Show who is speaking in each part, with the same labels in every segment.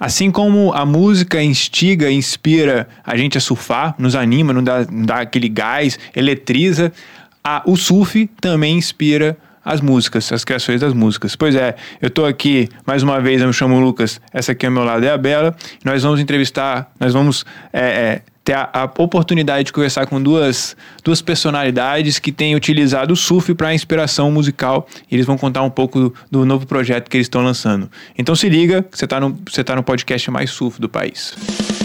Speaker 1: Assim como a música instiga, inspira a gente a surfar, nos anima, nos dá, nos dá aquele gás, eletriza, a, o surf também inspira as músicas, as criações das músicas. Pois é, eu estou aqui mais uma vez, eu me chamo Lucas, essa aqui ao meu lado é a Bela, nós vamos entrevistar, nós vamos é, é, ter a, a, oportunidade de conversar com duas, duas personalidades que têm utilizado o surf para inspiração musical e eles vão contar um pouco do, do novo projeto que eles estão lançando. Então se liga, você está no, você tá no podcast mais surf do país.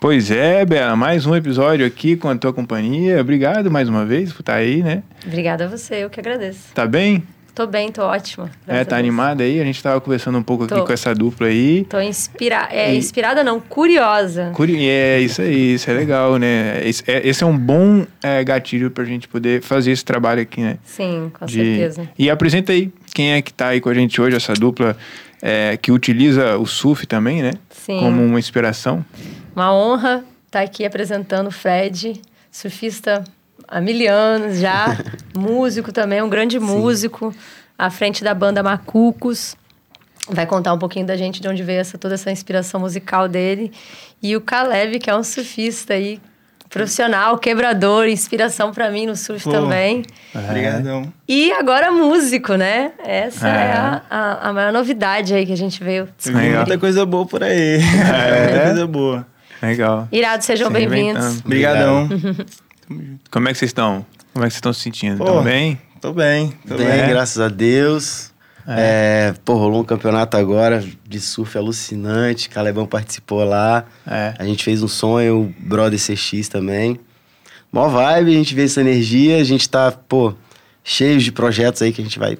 Speaker 1: Pois é, Bela, mais um episódio aqui com a tua companhia. Obrigado mais uma vez por estar aí, né?
Speaker 2: Obrigada a você, eu que agradeço.
Speaker 1: Tá bem?
Speaker 2: Tô bem, tô ótima.
Speaker 1: É, tá animada aí? A gente tava conversando um pouco tô. aqui com essa dupla aí.
Speaker 2: Tô inspirada. É, e... inspirada não, curiosa.
Speaker 1: Curi... É, isso aí, isso é legal, né? Esse é, esse é um bom é, gatilho pra gente poder fazer esse trabalho aqui, né?
Speaker 2: Sim, com De... certeza.
Speaker 1: E apresenta aí quem é que tá aí com a gente hoje, essa dupla é, que utiliza o surf também, né?
Speaker 2: Sim.
Speaker 1: Como uma inspiração.
Speaker 2: Uma honra estar aqui apresentando o Fred, surfista há mil anos já, músico também, um grande Sim. músico, à frente da banda Macucos. Vai contar um pouquinho da gente de onde veio essa, toda essa inspiração musical dele. E o Caleb, que é um surfista aí, profissional, quebrador, inspiração para mim no surf Pô, também.
Speaker 3: Obrigadão.
Speaker 2: E agora músico, né? Essa é, é a, a, a, maior novidade aí que a gente veio
Speaker 3: descobrir. Muita coisa boa por aí. É. Muita coisa boa.
Speaker 1: Legal.
Speaker 2: Irado, sejam bem-vindos.
Speaker 3: Obrigadão.
Speaker 1: Como é que vocês estão? Como é que vocês estão se sentindo? Estão bem?
Speaker 3: Tô bem.
Speaker 4: Tô bem, bem, graças a Deus. É. é. pô, rolou um campeonato agora de surf alucinante. Calebão participou lá. É. A gente fez um sonho, o Brother CX também. Mó vibe, a gente vê essa energia. A gente tá, pô, cheio de projetos aí que a gente vai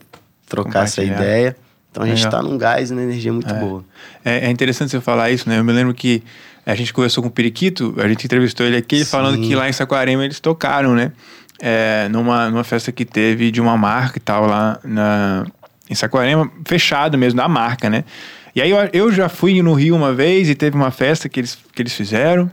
Speaker 4: trocar essa ideia. Então a gente Legal. tá num gás e numa energia muito
Speaker 1: é.
Speaker 4: boa.
Speaker 1: É, é, interessante você falar isso, né? Eu me lembro que a gente conversou com o Periquito, a gente entrevistou ele aqui, Sim. falando que lá em Saquarema eles tocaram, né? É, numa, numa festa que teve de uma marca e tal, lá na, em Saquarema, fechado mesmo, da marca, né? E aí eu, eu já fui no Rio uma vez e teve uma festa que eles, que eles fizeram.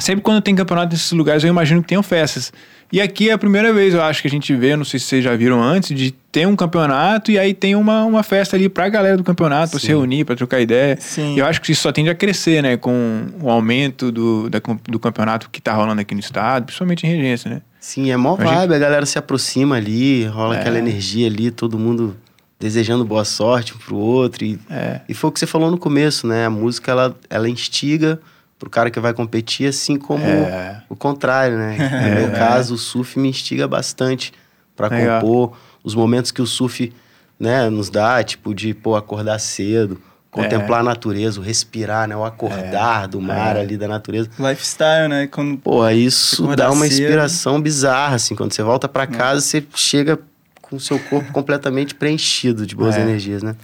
Speaker 1: Sempre quando tem campeonato nesses lugares, eu imagino que tenham festas. E aqui é a primeira vez, eu acho, que a gente vê, não sei se vocês já viram antes, de ter um campeonato e aí tem uma, uma festa ali pra galera do campeonato, pra se reunir, pra trocar ideia. Sim. E eu acho que isso só tende a crescer, né? Com o aumento do, da, do campeonato que tá rolando aqui no estado, principalmente em regência, né?
Speaker 4: Sim, é mó vibe, a galera se aproxima ali, rola é. aquela energia ali, todo mundo desejando boa sorte um pro outro. E, é. e foi o que você falou no começo, né? A música, ela, ela instiga pro cara que vai competir, assim como é. o contrário, né? No meu caso, o surf me instiga bastante para compor. Os momentos que o surf né, nos dá, tipo, de pô, acordar cedo, contemplar é. a natureza, o respirar, né? O acordar é. do mar é. ali da natureza.
Speaker 3: Lifestyle, né? Quando
Speaker 4: Pô, isso dá uma cedo. inspiração bizarra, assim. Quando você volta para casa, você chega com o seu corpo completamente preenchido de boas é. energias, né?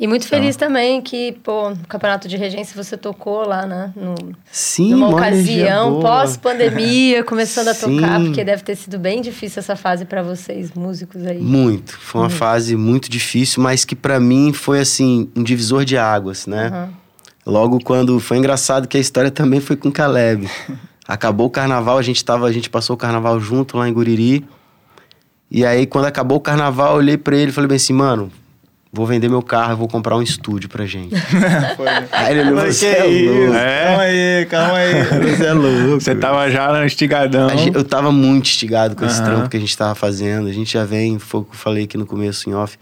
Speaker 2: E muito feliz então. também que, pô, no Campeonato de Regência você tocou lá, né? No,
Speaker 4: Sim,
Speaker 2: numa ocasião pós-pandemia, começando a Sim. tocar, porque deve ter sido bem difícil essa fase para vocês, músicos aí.
Speaker 4: Muito. Foi uma fase muito difícil, mas que para mim foi, assim, um divisor de águas, né? Uhum. Logo quando. Foi engraçado que a história também foi com Caleb. Acabou o carnaval, a gente tava, a gente passou o carnaval junto lá em Guriri. E aí, quando acabou o carnaval, eu olhei para ele e falei bem assim, mano, vou vender meu carro, vou comprar um estúdio pra gente.
Speaker 3: aí ele falou, você é louco. É? Calma aí, calma aí.
Speaker 4: Você é louco.
Speaker 1: Você tava já instigadão.
Speaker 4: Eu tava muito instigado com esse trampo que a gente tava fazendo. A gente já vem, foi o que eu falei aqui no começo em off,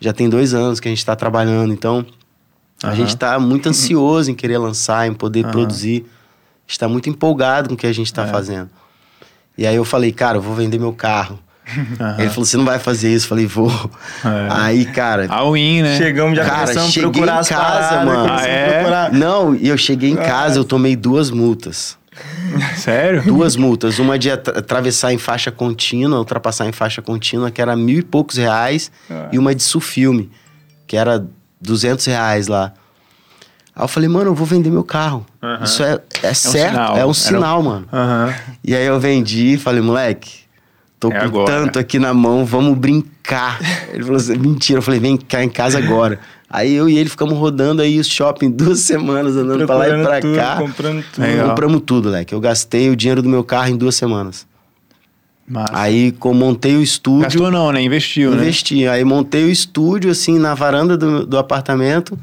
Speaker 4: já tem dois anos que a gente tá trabalhando, então a gente tá muito ansioso em querer lançar, em poder produzir. está muito empolgado com o que a gente tá é. fazendo. E aí eu falei, cara, eu vou vender meu carro. Uhum. Ele falou: você não vai fazer isso? Eu falei, vou. É. Aí, cara.
Speaker 1: All in, né?
Speaker 3: Chegamos já
Speaker 4: cara,
Speaker 3: começamos procurar
Speaker 4: em casa, paradas, mano.
Speaker 1: Ah, é?
Speaker 4: Não, e eu cheguei em casa, eu tomei duas multas.
Speaker 1: Sério?
Speaker 4: Duas multas. Uma de atravessar em faixa contínua, ultrapassar em faixa contínua, que era mil e poucos reais, ah. e uma de sufilme, que era duzentos reais lá. Aí eu falei, mano, eu vou vender meu carro. Uhum. Isso é, é, é certo, um é um sinal, um... mano.
Speaker 1: Uhum.
Speaker 4: E aí eu vendi e falei, moleque, Tô é com agora. tanto aqui na mão, vamos brincar. Ele falou assim, mentira. Eu falei, vem cá em casa agora. Aí eu e ele ficamos rodando aí o shopping duas semanas, andando pra lá e pra
Speaker 3: tudo,
Speaker 4: cá.
Speaker 3: Comprando tudo.
Speaker 1: Legal.
Speaker 4: Compramos tudo, leque. Eu gastei o dinheiro do meu carro em duas semanas.
Speaker 1: Massa.
Speaker 4: Aí com- montei o estúdio.
Speaker 1: Gastou não, né? Investiu, né?
Speaker 4: Investi. Aí montei o estúdio, assim, na varanda do, do apartamento.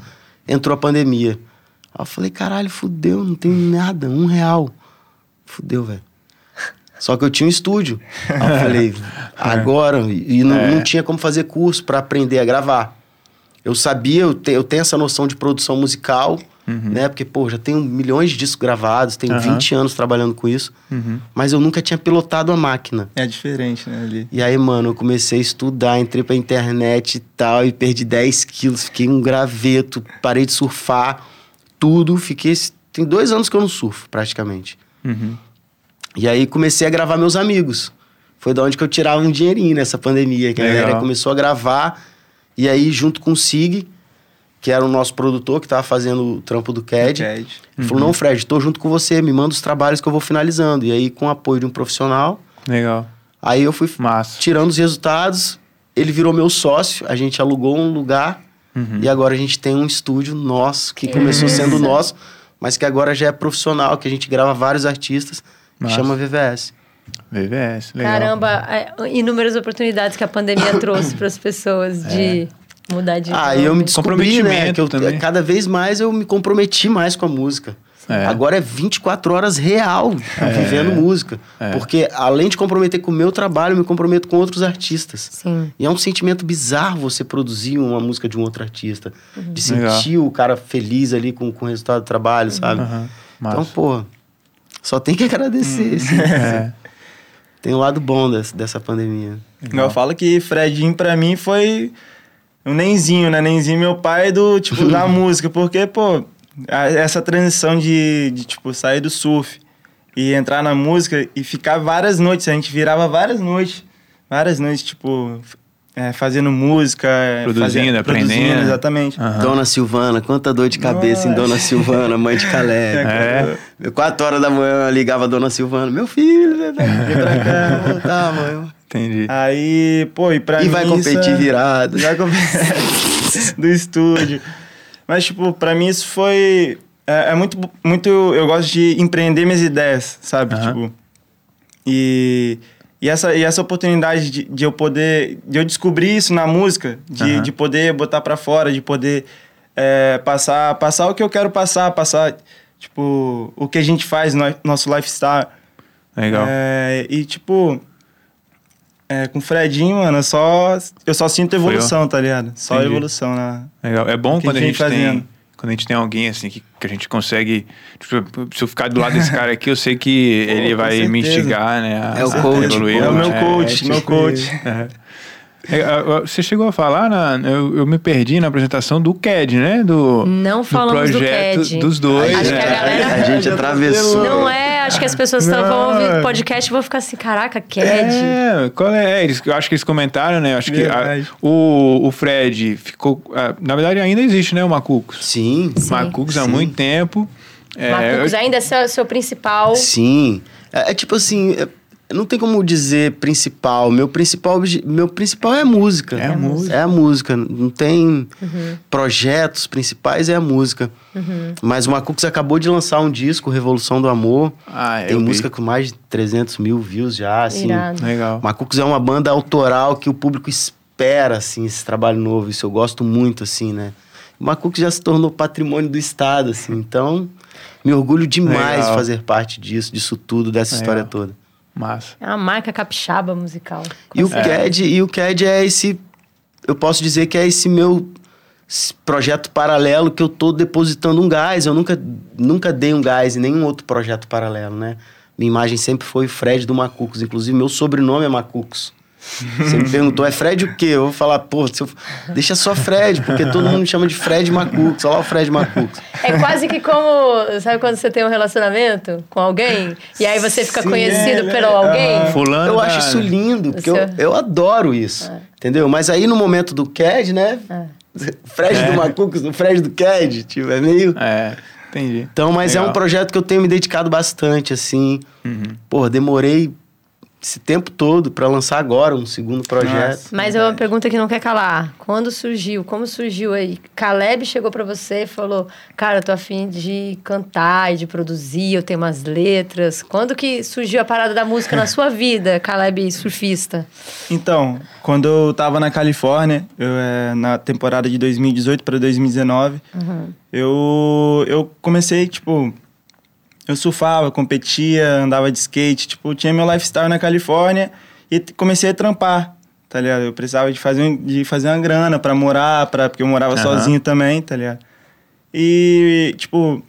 Speaker 4: Entrou a pandemia. Aí eu falei, caralho, fudeu, não tem nada, um real. Fudeu, velho. Só que eu tinha um estúdio. Aí eu falei, agora. E não,
Speaker 1: É.
Speaker 4: não tinha como fazer curso para aprender a gravar. Eu sabia, eu, te- eu tenho essa noção de produção musical, né? Porque, pô, já tenho milhões de discos gravados, tenho
Speaker 1: Uhum.
Speaker 4: 20 anos trabalhando com isso.
Speaker 1: Uhum.
Speaker 4: Mas eu nunca tinha pilotado a máquina.
Speaker 3: É diferente, né, ali.
Speaker 4: E aí, mano, eu comecei a estudar, entrei pra internet e tal, e perdi 10 quilos, fiquei um graveto, parei de surfar, tudo, fiquei. Tem dois anos que eu não surfo, praticamente.
Speaker 1: Uhum.
Speaker 4: E aí comecei a gravar meus amigos. Foi da onde que eu tirava um dinheirinho nessa pandemia, que a
Speaker 1: Legal.
Speaker 4: galera começou a gravar, e aí, junto com o Sig, que era o nosso produtor, que tava fazendo o trampo do CAD,
Speaker 3: Cad.
Speaker 4: ele falou: Não, Fred, tô junto com você, me manda os trabalhos que eu vou finalizando. E aí, com o apoio de um profissional,
Speaker 1: Legal.
Speaker 4: aí eu fui
Speaker 1: Massa.
Speaker 4: tirando os resultados, ele virou meu sócio, a gente alugou um lugar
Speaker 1: Uhum.
Speaker 4: e agora a gente tem um estúdio nosso, que começou sendo nosso, mas que agora já é profissional, que a gente grava vários artistas,
Speaker 1: Massa.
Speaker 4: chama VVS.
Speaker 1: VVS, legal.
Speaker 2: Caramba, é, inúmeras oportunidades que a pandemia trouxe para as pessoas de mudar de
Speaker 4: Ah, eu me descobri, né, que eu,
Speaker 1: também.
Speaker 4: cada vez mais eu me comprometi mais com a música.
Speaker 1: É.
Speaker 4: Agora é 24 horas real vivendo música.
Speaker 1: É.
Speaker 4: Porque além de comprometer com o meu trabalho, eu me comprometo com outros artistas.
Speaker 2: Sim.
Speaker 4: E é um sentimento bizarro você produzir uma música de um outro artista. De
Speaker 1: Legal.
Speaker 4: sentir o cara feliz ali com, com o resultado do trabalho, sabe?
Speaker 1: Aham.
Speaker 4: Então, pô, só tem que agradecer. assim.
Speaker 1: É.
Speaker 4: Tem um lado bom dessa, dessa pandemia.
Speaker 3: Eu falo que Fredinho pra mim foi um nenzinho, né? Nenzinho meu pai do, tipo, da música. Porque, pô, a- essa transição de, de, tipo, sair do surf e entrar na música e ficar várias noites. A gente virava várias noites. Várias noites, tipo, é, fazendo música. é,
Speaker 1: Produzindo, aprendendo.
Speaker 3: Produzindo, exatamente.
Speaker 1: Aham.
Speaker 4: Dona Silvana, quanta dor de cabeça em
Speaker 3: Nossa.
Speaker 4: Dona Silvana, mãe de Caleb.
Speaker 1: É.
Speaker 4: Eu, Quatro horas da manhã eu ligava a Dona Silvana, meu filho, vem pra cá, voltar, mãe.
Speaker 1: Entendi.
Speaker 3: Aí, pô, e pra
Speaker 4: E
Speaker 3: mim.
Speaker 4: vai
Speaker 3: isso
Speaker 4: competir
Speaker 3: é-
Speaker 4: virado.
Speaker 3: Já competir do estúdio. Mas, tipo, pra mim isso foi. É, é muito, muito. Eu gosto de empreender minhas ideias, sabe?
Speaker 1: Aham.
Speaker 3: Tipo. E. E essa, e essa oportunidade de, de eu poder. De eu descobrir isso na música, de,
Speaker 1: Aham.
Speaker 3: de poder botar pra fora, de poder é, passar, passar o que eu quero passar, passar, tipo, o que a gente faz no nosso lifestyle.
Speaker 1: Legal.
Speaker 3: É, e tipo, é, com o Fredinho, mano, eu só, eu só sinto evolução, tá ligado? Só
Speaker 1: Entendi.
Speaker 3: evolução na.
Speaker 1: Legal. É bom quando a
Speaker 3: vem
Speaker 1: gente tem.
Speaker 3: fazendo.
Speaker 1: Quando a gente tem alguém assim que, que a gente consegue. Tipo, se eu ficar do lado desse cara aqui, eu sei que ele
Speaker 3: com
Speaker 1: vai me
Speaker 3: certeza.
Speaker 1: instigar, né? A,
Speaker 4: É o
Speaker 1: a
Speaker 4: coach,
Speaker 1: evoluir.
Speaker 3: É o meu
Speaker 1: É,
Speaker 3: coach,
Speaker 1: é,
Speaker 3: meu
Speaker 1: tipo,
Speaker 3: coach.
Speaker 1: é. É, é, Você chegou a falar, na, eu, eu me perdi na apresentação do CAD, né? Do,
Speaker 2: Não falamos do
Speaker 1: projeto
Speaker 2: CAD.
Speaker 1: dos dois.
Speaker 2: Acho que
Speaker 1: né?
Speaker 2: a galera-
Speaker 4: A gente atravessou.
Speaker 2: Não é, acho que as pessoas vão ouvir
Speaker 3: é.
Speaker 2: o podcast e vão ficar assim, caraca, CAD.
Speaker 1: É, qual é? Eles, eu acho que eles comentaram, né? Eu acho que a-
Speaker 3: Verdade.
Speaker 1: o, o Fred ficou. ah, na verdade, ainda existe, né? O Macucos.
Speaker 4: Sim,
Speaker 2: Sim.
Speaker 1: Macucos há muito tempo. É,
Speaker 2: Marcos
Speaker 1: eu-
Speaker 2: ainda é seu, seu principal.
Speaker 4: sim. É, é tipo assim, é- não tem como dizer principal. Meu principal, meu principal é a música.
Speaker 1: É a música.
Speaker 4: É a música. Não tem projetos principais, é a música. Mas o Macux acabou de lançar um disco, Revolução do Amor.
Speaker 1: Ah,
Speaker 4: tem
Speaker 1: vi.
Speaker 4: música com mais de 300 mil views já, assim.
Speaker 2: Irado.
Speaker 1: Legal.
Speaker 4: Macux é uma banda autoral que o público espera, assim, esse trabalho novo. Isso eu gosto muito, assim, né? O Macux já se tornou patrimônio do Estado, assim. Então, me orgulho demais
Speaker 1: Legal.
Speaker 4: de fazer parte disso, disso tudo, dessa
Speaker 1: Legal.
Speaker 4: história toda.
Speaker 1: Massa.
Speaker 2: É uma marca capixaba musical.
Speaker 4: E o. CAD, e o CAD é esse... Eu posso dizer que é esse meu projeto paralelo que eu tô depositando um gás. Eu nunca, nunca dei um gás em nenhum outro projeto paralelo, né? Minha imagem sempre foi Fred do Macucos. Inclusive, meu sobrenome é Macucos. Você me perguntou, é Fred o quê? Eu vou falar, pô, eu- deixa só Fred, porque todo mundo me chama de Fred Macucos. Olha lá o Fred Macucos.
Speaker 2: É quase que como. Sabe quando você tem um relacionamento com alguém? E aí você fica
Speaker 3: Sim,
Speaker 2: conhecido
Speaker 3: é,
Speaker 2: pelo
Speaker 3: é,
Speaker 2: alguém?
Speaker 1: Fulano.
Speaker 4: Eu
Speaker 1: da-
Speaker 4: acho isso lindo, porque eu, eu adoro isso. Entendeu? Mas aí no momento do CAD, né? Fred
Speaker 1: É.
Speaker 4: do Macucos, no Fred do CAD, tipo, é meio.
Speaker 1: É, entendi.
Speaker 4: Então, mas é
Speaker 1: Legal.
Speaker 4: um projeto que eu tenho me dedicado bastante, assim.
Speaker 1: Uhum.
Speaker 4: Pô, demorei esse tempo todo para lançar agora um segundo projeto. Nossa,
Speaker 2: Mas é uma pergunta que não quer calar. Quando surgiu? Como surgiu aí? Caleb chegou para você e falou: "Cara, eu tô afim de cantar e de produzir, eu tenho umas letras". Quando que surgiu a parada da música na sua vida, Caleb surfista?
Speaker 3: Então, quando eu tava na Califórnia, eu, é, na temporada de 2018 para 2019, uhum. eu eu comecei tipo eu surfava, competia, andava de skate, tipo, tinha meu lifestyle na Califórnia e comecei a trampar, tá ligado? Eu precisava de fazer, de fazer uma grana para morar, pra, porque eu morava uhum. sozinho também, tá ligado? E, tipo,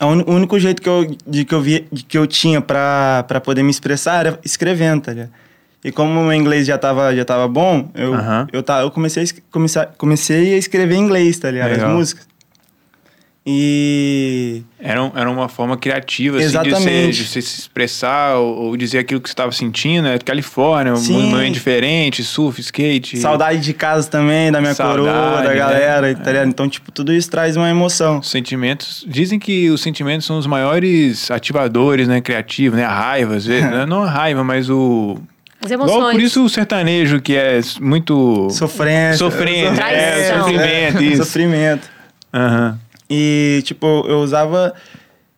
Speaker 3: o único jeito que eu, de que eu, vi, de que eu tinha pra, poder me expressar era escrevendo, tá ligado? E como o meu inglês já tava, já tava bom, eu, uhum. eu, tá, eu comecei, a, comecei, comecei a escrever em inglês, tá ligado? Legal. As músicas. E.
Speaker 1: Era, era uma forma criativa, Exatamente. assim, de, você, de se expressar ou, ou, dizer aquilo que você estava sentindo, né? Califórnia, Sim. um momento diferente, surf, skate.
Speaker 3: Saudade de casa também, da minha Saudade, coroa, da né? galera, tá é. Então, tipo, tudo isso traz uma emoção.
Speaker 1: Sentimentos. Dizem que os sentimentos são os maiores ativadores, né? Criativos, né? A raiva, às vezes. né? Não a raiva, mas o.
Speaker 2: As emoções. Logo,
Speaker 1: por isso o sertanejo, que é muito.
Speaker 3: Sofrência.
Speaker 1: Sofrência. É, sofrimento, isso.
Speaker 3: Sofrimento.
Speaker 1: Aham. Uhum.
Speaker 3: E, tipo, eu usava.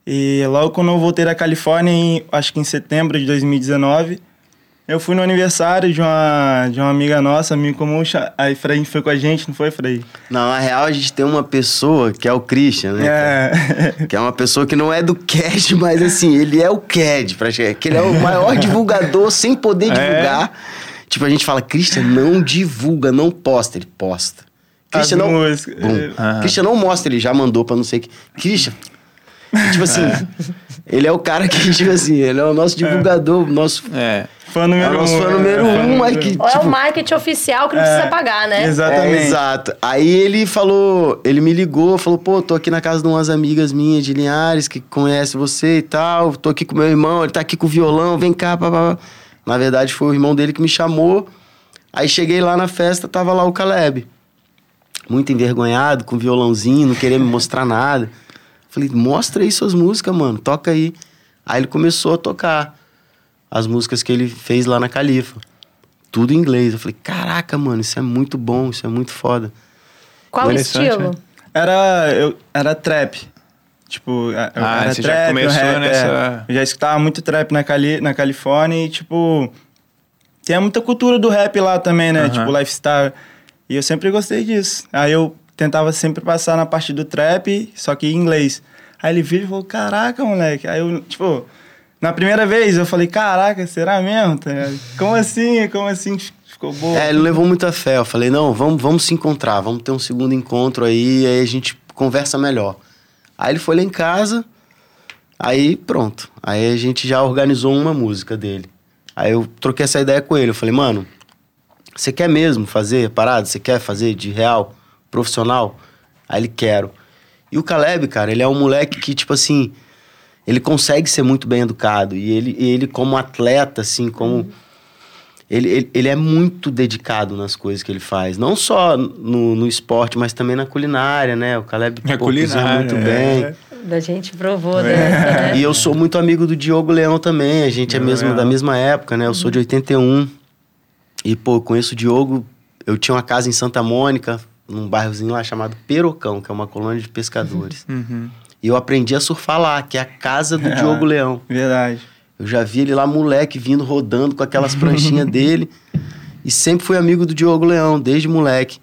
Speaker 3: E logo quando eu voltei da Califórnia, em, acho que em setembro de 2019, eu fui no aniversário de uma, de uma amiga nossa, amigo comum, a Efraim foi com a gente, não foi, Efraim?
Speaker 4: Não, na real a gente tem uma pessoa que é o Christian, né? É. Que é uma pessoa que não é do CAD, mas assim, ele é o CAD, praticamente. Que ele é o maior divulgador sem poder é. divulgar. Tipo, a gente fala, Christian, não divulga, não posta. Ele posta. Christian não, ah. Christian não mostra, ele já mandou pra não sei o que. Christian. tipo assim, ele é o cara que, tipo assim, ele é o nosso divulgador, é. nosso.
Speaker 1: É.
Speaker 3: Fã número é
Speaker 4: o nosso um. fã número é. um, mas que.
Speaker 2: Ou tipo, é o tipo, marketing oficial que não é, precisa pagar, né?
Speaker 3: Exatamente.
Speaker 4: É, exato. Aí ele falou, ele me ligou, falou, pô, tô aqui na casa de umas amigas minhas de Linhares que conhecem você e tal. Tô aqui com meu irmão, ele tá aqui com o violão, vem cá, papá. Na verdade, foi o irmão dele que me chamou. Aí cheguei lá na festa, tava lá o Caleb muito envergonhado, com violãozinho, não queria me mostrar nada. Falei, mostra aí suas músicas, mano, toca aí. Aí ele começou a tocar as músicas que ele fez lá na Califa. Tudo em inglês. Eu falei, caraca, mano, isso é muito bom, isso é muito foda.
Speaker 2: Qual estilo? Né?
Speaker 3: Era, eu, era trap. Tipo,
Speaker 1: ah, era você trap, já começou rap, nessa...
Speaker 3: É. Eu já escutava muito trap na, Cali, na Califórnia e, tipo... Tem muita cultura do rap lá também, né? Tipo, lifestyle. E eu sempre gostei disso. Aí eu tentava sempre passar na parte do trap, só que em inglês. Aí ele viu e falou: Caraca, moleque. Aí eu, tipo, na primeira vez eu falei: Caraca, será mesmo? Tá Como assim? Como assim? Ficou bom.
Speaker 4: É, ele levou muita fé. Eu falei: Não, vamos, vamos se encontrar, vamos ter um segundo encontro aí, aí a gente conversa melhor. Aí ele foi lá em casa, aí pronto. Aí a gente já organizou uma música dele. Aí eu troquei essa ideia com ele. Eu falei: Mano você quer mesmo fazer parada? Você quer fazer de real, profissional? Aí ele quero. E o Caleb, cara, ele é um moleque que, tipo assim, ele consegue ser muito bem educado. E ele, ele como atleta, assim, como. Uhum. Ele, ele, ele, é muito dedicado nas coisas que ele faz. Não só no, no esporte, mas também na culinária, né? O Caleb
Speaker 1: é culinária, muito é. bem.
Speaker 2: Da gente provou é. dessa, né?
Speaker 4: E eu sou muito amigo do Diogo Leão também. A gente é mesmo da mesma época, né? Eu sou de 81. E, pô, conheço o Diogo. Eu tinha uma casa em Santa Mônica, num bairrozinho lá chamado Perocão, que é uma colônia de pescadores.
Speaker 1: Uhum.
Speaker 4: E eu aprendi a surfar lá, que é a casa do Diogo Leão.
Speaker 3: Verdade.
Speaker 4: Eu já vi ele lá, moleque, vindo rodando com aquelas pranchinhas dele. E sempre fui amigo do Diogo Leão, desde moleque.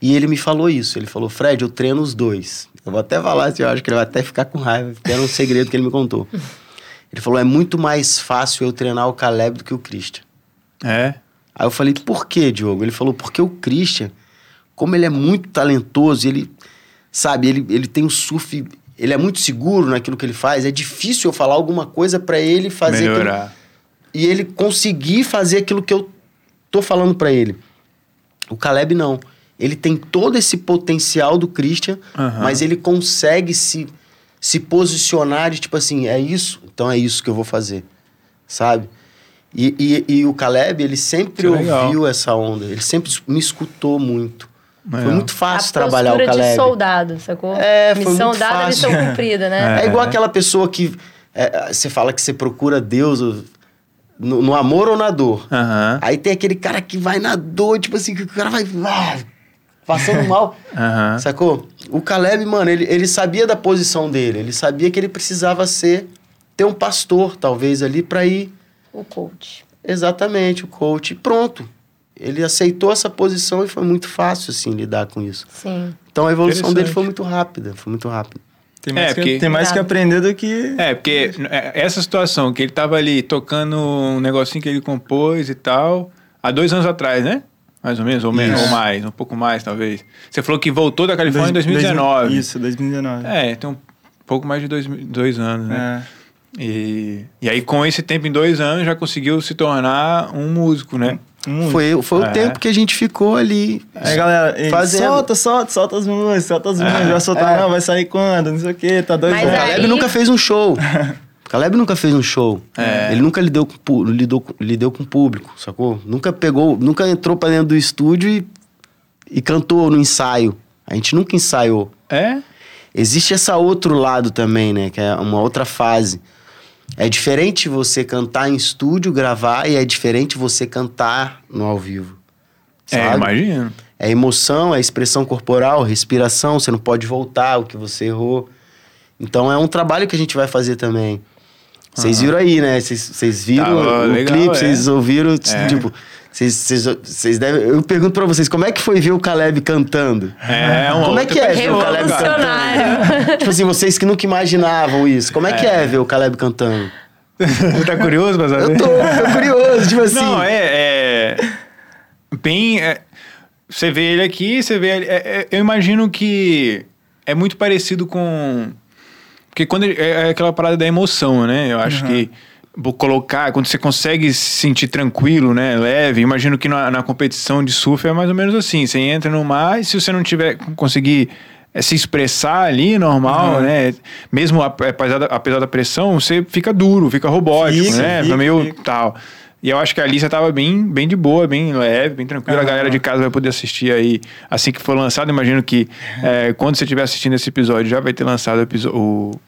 Speaker 4: E ele me falou isso. Ele falou, Fred, eu treino os dois. Eu vou até falar, assim, eu acho que ele vai até ficar com raiva, porque era um segredo que ele me contou. Ele falou, é muito mais fácil eu treinar o Caleb do que o Christian.
Speaker 1: É?
Speaker 4: Aí eu falei, por que, Diogo? Ele falou, porque o Christian, como ele é muito talentoso, ele, sabe, ele, ele tem o surf, ele é muito seguro naquilo que ele faz, é difícil eu falar alguma coisa para ele fazer...
Speaker 1: Melhorar.
Speaker 4: Aquilo, e ele conseguir fazer aquilo que eu tô falando para ele. O Caleb não. Ele tem todo esse potencial do Christian, uhum. mas ele consegue se, se posicionar de tipo assim, é isso, então é isso que eu vou fazer, sabe? E, e, e, o Caleb, ele sempre é ouviu essa onda, ele sempre me escutou muito. É. Foi muito fácil a trabalhar o Caleb.
Speaker 2: de soldado, sacou?
Speaker 4: É, foi missão muito
Speaker 2: dada,
Speaker 4: fácil.
Speaker 2: missão cumprida, né?
Speaker 4: É, é igual aquela pessoa que é, você fala que você procura Deus, no, no amor ou na dor.
Speaker 1: Aham.
Speaker 4: Aí tem aquele cara que vai na dor, tipo assim, que o cara vai ah, passando mal.
Speaker 1: Aham.
Speaker 4: Sacou? O Caleb, mano, ele, ele sabia da posição dele. Ele sabia que ele precisava ser, ter um pastor, talvez, ali pra ir
Speaker 2: O coach.
Speaker 4: exatamente, o coach. E pronto. Ele aceitou essa posição e foi muito fácil, assim, lidar com isso.
Speaker 2: Sim.
Speaker 4: Então a evolução dele foi muito rápida, foi muito rápida.
Speaker 3: Tem mais,
Speaker 1: É,
Speaker 3: que,
Speaker 1: porque-
Speaker 3: tem mais que aprender do que.
Speaker 1: É, porque é, essa situação que ele tava ali tocando um negocinho que ele compôs e tal, há dois anos atrás, né? Mais ou menos, ou menos,
Speaker 3: Isso.
Speaker 1: ou mais, um pouco mais, talvez. Você falou que voltou da Califórnia em
Speaker 3: Dois-
Speaker 1: 2019.
Speaker 3: Isso, 2019.
Speaker 1: É, tem um pouco mais de dois, dois anos, né?
Speaker 3: É.
Speaker 1: E, e aí, com esse tempo, em dois anos, já conseguiu se tornar um músico, né?
Speaker 3: Muito.
Speaker 4: Foi, foi
Speaker 1: É.
Speaker 4: o tempo que a gente ficou ali.
Speaker 3: Aí, galera,
Speaker 4: Fazendo.
Speaker 3: solta, solta, solta as músicas, solta as músicas. Vai soltar,
Speaker 4: É.
Speaker 3: não, vai sair quando, não sei o que, tá doido.
Speaker 2: Mas
Speaker 4: O
Speaker 3: né?
Speaker 2: aí-
Speaker 4: Caleb nunca fez um show. O Caleb nunca fez um show.
Speaker 1: É.
Speaker 4: Ele nunca lidou com, lidou, com- lidou com o público, sacou? Nunca pegou, nunca entrou pra dentro do estúdio e, e cantou no ensaio. A gente nunca ensaiou.
Speaker 1: É?
Speaker 4: Existe esse outro lado também, né? Que é uma outra fase. É diferente você cantar em estúdio, gravar, e é diferente você cantar no ao vivo.
Speaker 1: É,
Speaker 4: Sabe?
Speaker 1: imagino.
Speaker 4: É emoção, é expressão corporal, respiração, você não pode voltar o que você errou. Então é um trabalho que a gente vai fazer também. Vocês viram aí, né? Vocês- viram
Speaker 1: Tava
Speaker 4: o
Speaker 1: legal,
Speaker 4: clipe,
Speaker 1: é.
Speaker 4: vocês ouviram,
Speaker 1: É.
Speaker 4: tipo, vocês- vocês vocês devem. Eu pergunto pra vocês, como é que foi ver o Caleb cantando?
Speaker 1: É, uma
Speaker 4: Como é que é ver o Caleb.
Speaker 2: Revolucionário.
Speaker 4: tipo assim, vocês que nunca imaginavam isso, como é que é ver o Caleb cantando?
Speaker 1: tá curioso saber?
Speaker 4: Eu tô, tô curioso, tipo assim.
Speaker 1: Não, é, é bem. é, você vê ele aqui, você vê ele. é, é, eu imagino que é muito parecido com. Porque quando ele- é, é aquela parada da emoção, né? Eu acho que vou colocar quando você consegue se sentir tranquilo, né, leve. Imagino que na, na competição de surf é mais ou menos assim. Você entra no mar e se você não tiver conseguir é, se expressar ali normal, né? Mesmo ap- apesar da, apesar da pressão, você fica duro, fica robótico,
Speaker 3: Fica,
Speaker 1: né?
Speaker 3: fica,
Speaker 1: meio
Speaker 3: fica.
Speaker 1: tal. E eu acho que a Alicia tava bem, bem de boa, bem leve, bem tranquila. A
Speaker 3: Aham.
Speaker 1: galera de casa vai poder assistir aí assim que for lançado. Imagino que é, quando você estiver assistindo esse episódio, já vai ter lançado o, o,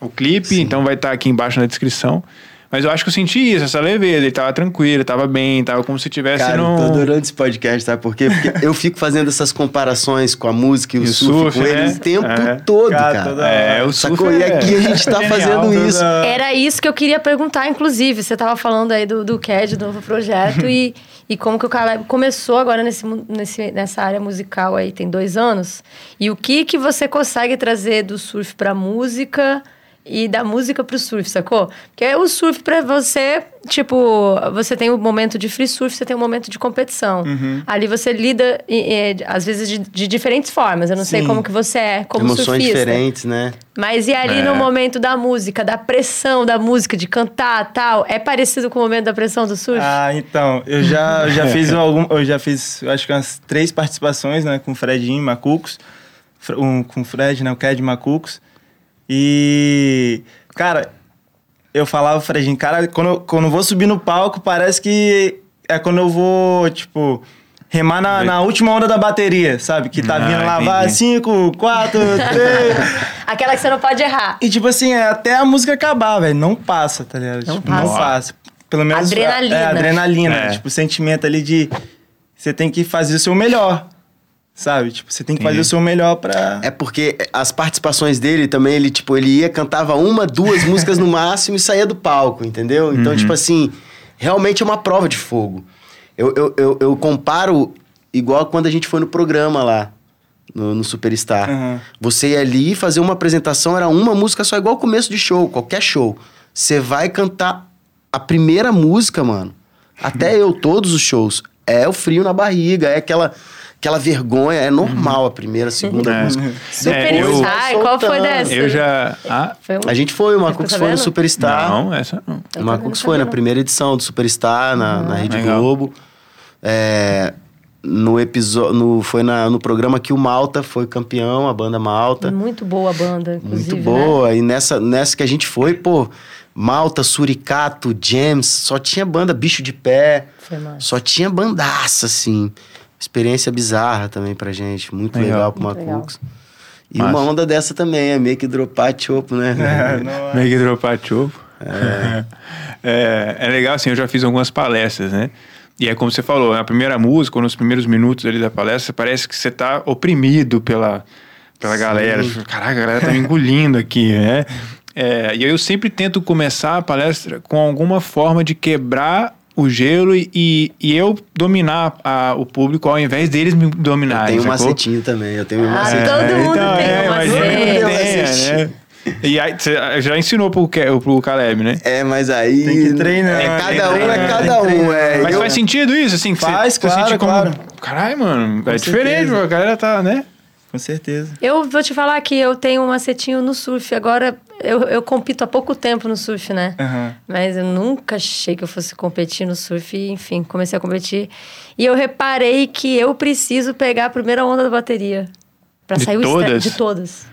Speaker 1: o clipe, então vai estar aqui embaixo na descrição. Mas eu acho que eu senti isso, essa leveza. Ele tava tranquilo, tava bem, tava como se tivesse
Speaker 4: Cara,
Speaker 1: num...
Speaker 4: eu tô adorando esse podcast, sabe por quê? Porque eu fico fazendo essas comparações com a música e o,
Speaker 1: E o
Speaker 4: surf,
Speaker 1: surf,
Speaker 4: com
Speaker 1: né?
Speaker 4: ele o tempo
Speaker 1: É.
Speaker 4: todo,
Speaker 3: Cara,
Speaker 4: cara.
Speaker 3: toda-
Speaker 1: É, o surf
Speaker 4: Sacou? E
Speaker 1: é-
Speaker 4: aqui a gente tá
Speaker 1: Genial,
Speaker 4: fazendo
Speaker 3: toda-
Speaker 4: isso.
Speaker 2: Era isso que eu queria perguntar, inclusive. Você tava falando aí do, do CAD, do novo projeto, e, e como que o Caleb começou agora nesse, nesse, nessa área musical aí, tem dois anos. E o que que você consegue trazer do surf pra música e da música pro surf, sacou? Porque o surf pra você, tipo, você tem o momento de free surf, você tem o momento de competição. Ali você lida, e- e, às vezes, de, de diferentes formas. Eu não sei
Speaker 3: Sim.
Speaker 2: como que você é como
Speaker 4: Emoções
Speaker 2: surfista.
Speaker 4: diferentes, né?
Speaker 2: Mas e ali
Speaker 1: É.
Speaker 2: no momento da música, da pressão da música, de cantar tal, é parecido com o momento da pressão do surf?
Speaker 3: Ah, então, eu já, eu já fiz algum, eu já fiz, acho que umas três participações, né, com o Fredinho Macucos, um, com o Fred, né, o Cad Macucos. E, cara, eu falava pro Fredinho, cara, quando eu, quando eu vou subir no palco, parece que é quando eu vou, tipo, remar na, na última onda da bateria, sabe? Que tá
Speaker 1: Ah,
Speaker 3: vindo lá, vai, cinco, quatro, três...
Speaker 2: Aquela que você não pode errar.
Speaker 3: E tipo assim, é até a música acabar, velho. Não passa, tá ligado?
Speaker 2: Não
Speaker 3: tipo,
Speaker 2: passa.
Speaker 3: Não passa. Pelo menos.
Speaker 2: Adrenalina.
Speaker 3: É, adrenalina.
Speaker 1: É.
Speaker 3: Tipo, o sentimento ali de. Você tem que fazer o seu melhor. Sabe? Tipo, você tem que fazer
Speaker 1: Entendi.
Speaker 3: o seu melhor pra.
Speaker 4: É porque as participações dele também, ele, tipo, ele ia, cantava uma, duas músicas no máximo e saía do palco, entendeu? Então, tipo assim, realmente é uma prova de fogo. Eu, eu, eu, eu comparo igual quando a gente foi no programa lá, no, no Superstar.
Speaker 3: Aham.
Speaker 4: Você ia ali fazer uma apresentação, era uma música só, igual começo de show, qualquer show. Você vai cantar a primeira música, mano. Até eu, todos os shows. É o frio na barriga, é aquela, aquela vergonha. É normal a primeira, a segunda
Speaker 1: É.
Speaker 4: música.
Speaker 2: Super
Speaker 1: É, eu-
Speaker 2: Ai, qual foi
Speaker 4: soltando.
Speaker 2: dessa?
Speaker 1: Eu já... Ah,
Speaker 2: Foi um...
Speaker 4: A gente foi, o
Speaker 2: ficou
Speaker 4: foi no? Superstar.
Speaker 1: não, essa não.
Speaker 4: O
Speaker 2: não
Speaker 4: foi na primeira edição do Superstar, na, na Rede
Speaker 1: Legal.
Speaker 4: Globo. É, no episódio, no, foi na, no programa que o Malta foi campeão, a banda Malta.
Speaker 2: Muito boa a banda, inclusive.
Speaker 4: Muito
Speaker 2: né?
Speaker 4: boa. E nessa, nessa que a gente foi, pô, Malta, Suricato, James, só tinha banda Bicho de Pé,
Speaker 2: Foi massa.
Speaker 4: só tinha bandaça, assim. Experiência bizarra também pra gente, muito
Speaker 1: Legal.
Speaker 4: legal, pro. Macux. E
Speaker 1: Massa.
Speaker 4: uma onda dessa também, é meio que dropar chopo, né?
Speaker 3: É, não é.
Speaker 1: Meio que dropar chopo. É. é, é legal, assim, eu já fiz algumas palestras, né? E é como você falou, na primeira música, ou nos primeiros minutos ali da palestra, parece que você tá oprimido pela, pela galera. Caraca, a galera tá me engolindo aqui, né? É, e eu sempre tento começar a palestra com alguma forma de quebrar o gelo e, e eu dominar a, o público ao invés deles me dominarem.
Speaker 4: Eu tenho um macetinho também, eu tenho um
Speaker 2: Ah,
Speaker 4: macetinho.
Speaker 2: todo mundo
Speaker 1: então,
Speaker 2: tem
Speaker 1: é,
Speaker 2: um
Speaker 1: imagina
Speaker 2: macete.
Speaker 1: tenha, né? E aí, você já ensinou pro, pro Caleb, né?
Speaker 4: É, mas aí.
Speaker 3: Tem que treinar,
Speaker 4: É, cada um
Speaker 3: treinar,
Speaker 4: é cada um. É,
Speaker 1: Mas
Speaker 4: eu-
Speaker 1: faz sentido isso, assim? você-
Speaker 3: Faz,
Speaker 1: você
Speaker 3: claro,
Speaker 1: como...
Speaker 3: claro.
Speaker 1: Caralho, mano, é
Speaker 3: Com
Speaker 1: diferente,
Speaker 3: certeza.
Speaker 1: a galera tá, né?
Speaker 3: Com certeza.
Speaker 2: Eu vou te falar que eu tenho um macetinho no surf. Agora, eu, eu compito há pouco tempo no surf, né?
Speaker 3: Aham.
Speaker 2: Mas eu nunca achei que eu fosse competir no surf. E, enfim, comecei a competir. E eu reparei que eu preciso pegar a primeira onda da bateria. Pra
Speaker 1: De
Speaker 2: sair o estre-
Speaker 1: todas?
Speaker 2: De todas.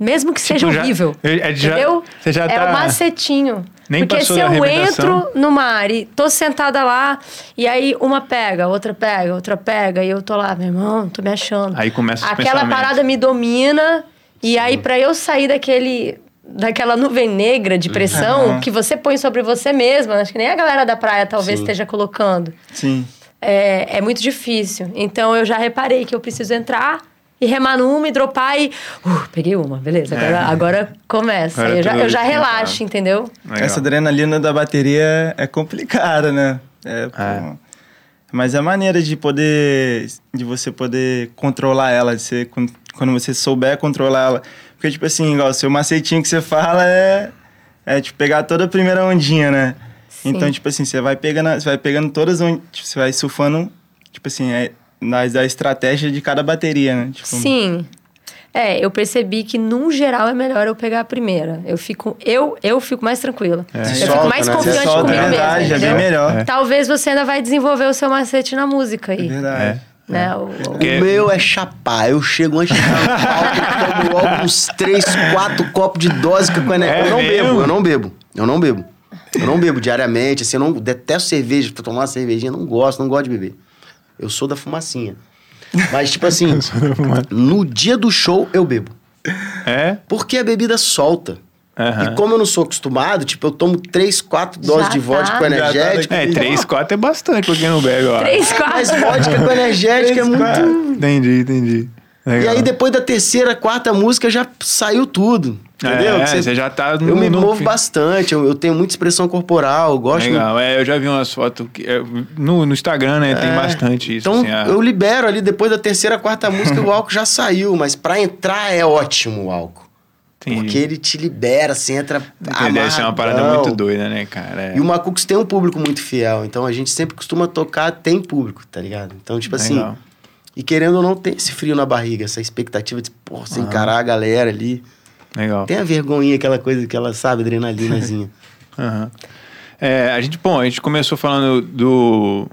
Speaker 2: Mesmo que seja
Speaker 1: Tipo, já-
Speaker 2: horrível.
Speaker 1: é- é já-
Speaker 2: entendeu?
Speaker 1: você já
Speaker 2: é
Speaker 1: tá-
Speaker 2: o macetinho.
Speaker 1: Nem
Speaker 2: Porque se eu entro no mar e tô sentada lá, e aí uma pega, outra pega, outra pega, e eu tô lá, meu irmão, tô me achando.
Speaker 1: Aí começa
Speaker 2: Aquela parada me domina, e aí pra eu sair daquele daquela nuvem negra de pressão
Speaker 3: Uhum.
Speaker 2: que você põe sobre você mesma, acho que nem a galera da praia talvez
Speaker 4: Sim.
Speaker 2: esteja colocando.
Speaker 3: Sim.
Speaker 2: É, é muito difícil. Então eu já reparei que eu preciso entrar e remar numa e dropar e. Uh, peguei uma, beleza. Agora,
Speaker 1: É.
Speaker 2: agora começa.
Speaker 1: Agora
Speaker 2: eu já, eu já
Speaker 1: esquentado.
Speaker 2: relaxo, entendeu?
Speaker 1: Legal.
Speaker 3: Essa adrenalina da bateria é complicada, né? É, pô.
Speaker 1: É.
Speaker 3: Mas é a maneira de poder. de você poder controlar ela, de você, quando você souber controlar ela. Porque, tipo assim, igual o seu macetinho que você fala é. É tipo pegar toda a primeira ondinha, né?
Speaker 2: Sim.
Speaker 3: Então, tipo assim, você vai pegando, você vai pegando todas tipo, você vai surfando, tipo assim, é, nas, da estratégia de cada bateria, né? Tipo,
Speaker 2: Sim. É, eu percebi que, num geral, é melhor eu pegar a primeira. Eu fico, eu, eu fico mais tranquila.
Speaker 1: É.
Speaker 2: Eu
Speaker 4: Você
Speaker 2: fico
Speaker 4: solta,
Speaker 2: mais
Speaker 4: né? Você
Speaker 2: confiante
Speaker 3: solta,
Speaker 2: comigo
Speaker 3: é verdade,
Speaker 2: mesma,
Speaker 3: é bem melhor.
Speaker 1: É.
Speaker 2: Talvez você ainda vai desenvolver o seu macete na música aí.
Speaker 3: É verdade.
Speaker 2: Né? O- o-
Speaker 4: O meu é chapar. Eu chego antes de chegar no palco, tomo logo uns três, quatro copos de dose com a
Speaker 1: É
Speaker 4: Eu não
Speaker 1: mesmo?
Speaker 4: bebo, eu não bebo. Eu não bebo. Eu não bebo diariamente, assim, eu não detesto cerveja, pra tomar uma cervejinha, não gosto, não gosto de beber. Eu sou da fumacinha. Mas, tipo assim, no dia do show eu bebo.
Speaker 1: É?
Speaker 4: Porque a bebida solta.
Speaker 1: Aham.
Speaker 4: E como eu não sou acostumado, tipo, eu tomo três, quatro doses
Speaker 2: Já
Speaker 4: de vodka
Speaker 2: tá.
Speaker 4: com
Speaker 3: tá
Speaker 4: energético.
Speaker 1: É, 3, 4 é bastante pra quem não bebe, ó.
Speaker 2: Três, quatro.
Speaker 4: Mas vodka com energético é
Speaker 3: Três, quatro.
Speaker 4: muito...
Speaker 1: Entendi, entendi.
Speaker 4: E
Speaker 1: Legal.
Speaker 4: aí, depois da terceira, quarta música, já saiu tudo. Entendeu?
Speaker 1: É,
Speaker 4: Que
Speaker 1: você já tá no-
Speaker 4: Eu me
Speaker 1: no-
Speaker 4: movo bastante, eu, eu tenho muita expressão corporal, eu gosto...
Speaker 1: Legal, é, eu já vi umas fotos que, é, no, no Instagram, né? Tem
Speaker 4: É.
Speaker 1: bastante isso.
Speaker 4: Então,
Speaker 1: assim, a-
Speaker 4: eu libero ali, depois da terceira, quarta música, o álcool já saiu. Mas pra entrar é ótimo o álcool.
Speaker 1: Entendi.
Speaker 4: Porque ele te libera, você entra
Speaker 1: Porque deve ser uma parada muito doida, né, cara? É.
Speaker 4: E o Macucos tem um público muito fiel. Então, a gente sempre costuma tocar, tem público, tá ligado? Então, tipo assim...
Speaker 1: Legal.
Speaker 4: E querendo ou não, tem esse frio na barriga, essa expectativa de, pô, você encarar a galera ali.
Speaker 1: Legal.
Speaker 4: Tem a vergonhinha, aquela coisa, aquela, sabe, adrenalinazinha.
Speaker 1: Aham. É, a gente, bom, a gente começou falando do,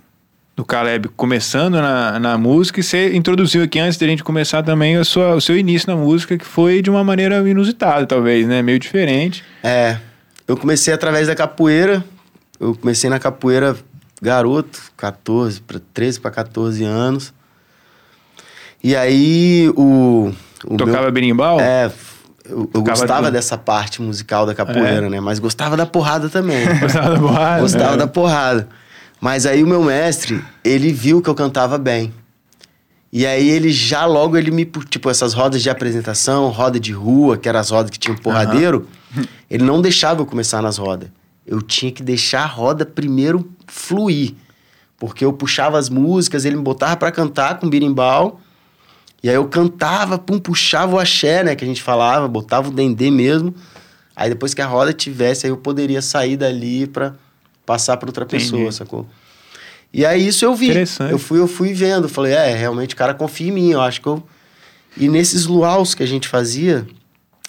Speaker 1: do Caleb começando na, na música e você introduziu aqui antes da gente começar também a sua, o seu início na música, que foi de uma maneira inusitada, talvez, né? Meio diferente.
Speaker 4: É, eu comecei através da capoeira. Eu comecei na capoeira garoto, 14, pra 13 para 14 anos. E aí o. o
Speaker 1: Tocava
Speaker 4: meu-
Speaker 1: berimbau?
Speaker 4: É, eu, eu gostava
Speaker 1: tudo.
Speaker 4: dessa parte musical da capoeira,
Speaker 1: É.
Speaker 4: né? Mas gostava da porrada também.
Speaker 1: Gostava da porrada?
Speaker 4: Gostava
Speaker 1: É.
Speaker 4: da porrada. Mas aí o meu mestre, ele viu que eu cantava bem. E aí ele já logo ele me, tipo, essas rodas de apresentação, roda de rua, que eram as rodas que tinham porradeiro, ele não deixava eu começar nas rodas. Eu tinha que deixar a roda primeiro fluir. Porque eu puxava as músicas, ele me botava pra cantar com birimbau. E aí eu cantava, pum, puxava o axé, né, que a gente falava, botava o dendê mesmo. Aí depois que a roda tivesse, aí eu poderia sair dali pra passar pra outra
Speaker 1: Entendi.
Speaker 4: pessoa, sacou? E aí isso eu vi.
Speaker 1: Interessante.
Speaker 4: Eu fui, eu fui vendo, falei, é, realmente o cara confia em mim, eu acho que eu... E nesses luaus que a gente fazia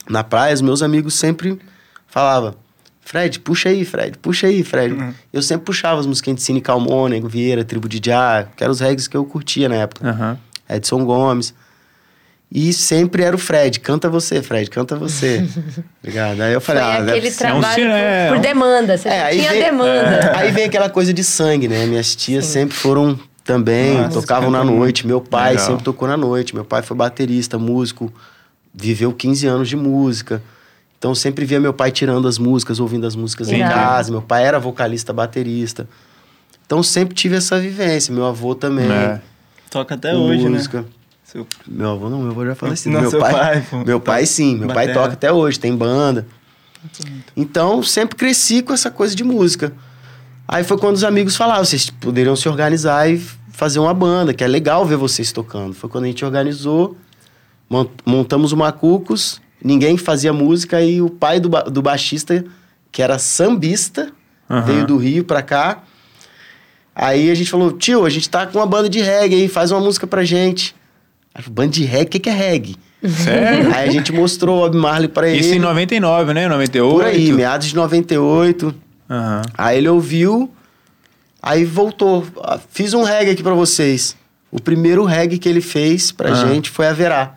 Speaker 4: na praia, os meus amigos sempre falavam, Fred, puxa aí, Fred, puxa aí, Fred.
Speaker 1: Uhum.
Speaker 4: Eu sempre puxava as musiquinhas de Cine Calmon, Nego Vieira, Tribo de Já, que eram os regs que eu curtia na época.
Speaker 1: Aham.
Speaker 4: Edson Gomes. E sempre era o Fred, canta você, Fred, canta você. Ligado? Aí eu
Speaker 2: Foi
Speaker 4: falei, ah, deve
Speaker 2: aquele trabalho
Speaker 1: é,
Speaker 2: por, por
Speaker 1: um-
Speaker 2: demanda. Você
Speaker 4: É,
Speaker 2: tinha
Speaker 4: vem-
Speaker 2: demanda.
Speaker 4: Aí vem aquela coisa de sangue, né? Minhas tias
Speaker 2: Sim.
Speaker 4: sempre foram também,
Speaker 3: Nossa,
Speaker 4: tocavam na noite. Meu pai
Speaker 1: Legal.
Speaker 4: sempre tocou na noite. Meu pai foi baterista, músico, viveu 15 anos de música. Então sempre via meu pai tirando as músicas, ouvindo as músicas em casa. Meu pai era vocalista, baterista. Então sempre tive essa vivência. Meu avô também.
Speaker 1: É.
Speaker 3: Toca até hoje, né? Seu-
Speaker 4: Meu avô não, meu avô já falecido.
Speaker 3: Não,
Speaker 4: meu pai,
Speaker 3: pai, pô.
Speaker 4: meu pai sim, meu pai
Speaker 3: Batera.
Speaker 4: toca até hoje, tem banda. Então sempre cresci com essa coisa de música. Aí foi quando os amigos falaram, vocês poderiam se organizar e fazer uma banda, que é legal ver vocês tocando. Foi quando a gente organizou, mon- montamos o Macucos, ninguém fazia música e o pai do, ba- do baixista, que era sambista,
Speaker 1: Aham.
Speaker 4: veio do Rio pra cá. Aí a gente falou, tio, a gente tá com uma banda de reggae aí, faz uma música pra gente. Banda de reggae, o que, que é reggae?
Speaker 1: Sério?
Speaker 4: aí a gente mostrou o Bob Marley pra ele.
Speaker 1: Isso em 99, né? 98.
Speaker 4: Por aí, meados de 98.
Speaker 1: Aham.
Speaker 4: Aí ele ouviu, aí voltou. Ah, Fiz um reggae aqui pra vocês. O primeiro reggae que ele fez pra
Speaker 1: Ah.
Speaker 4: gente foi a Verá.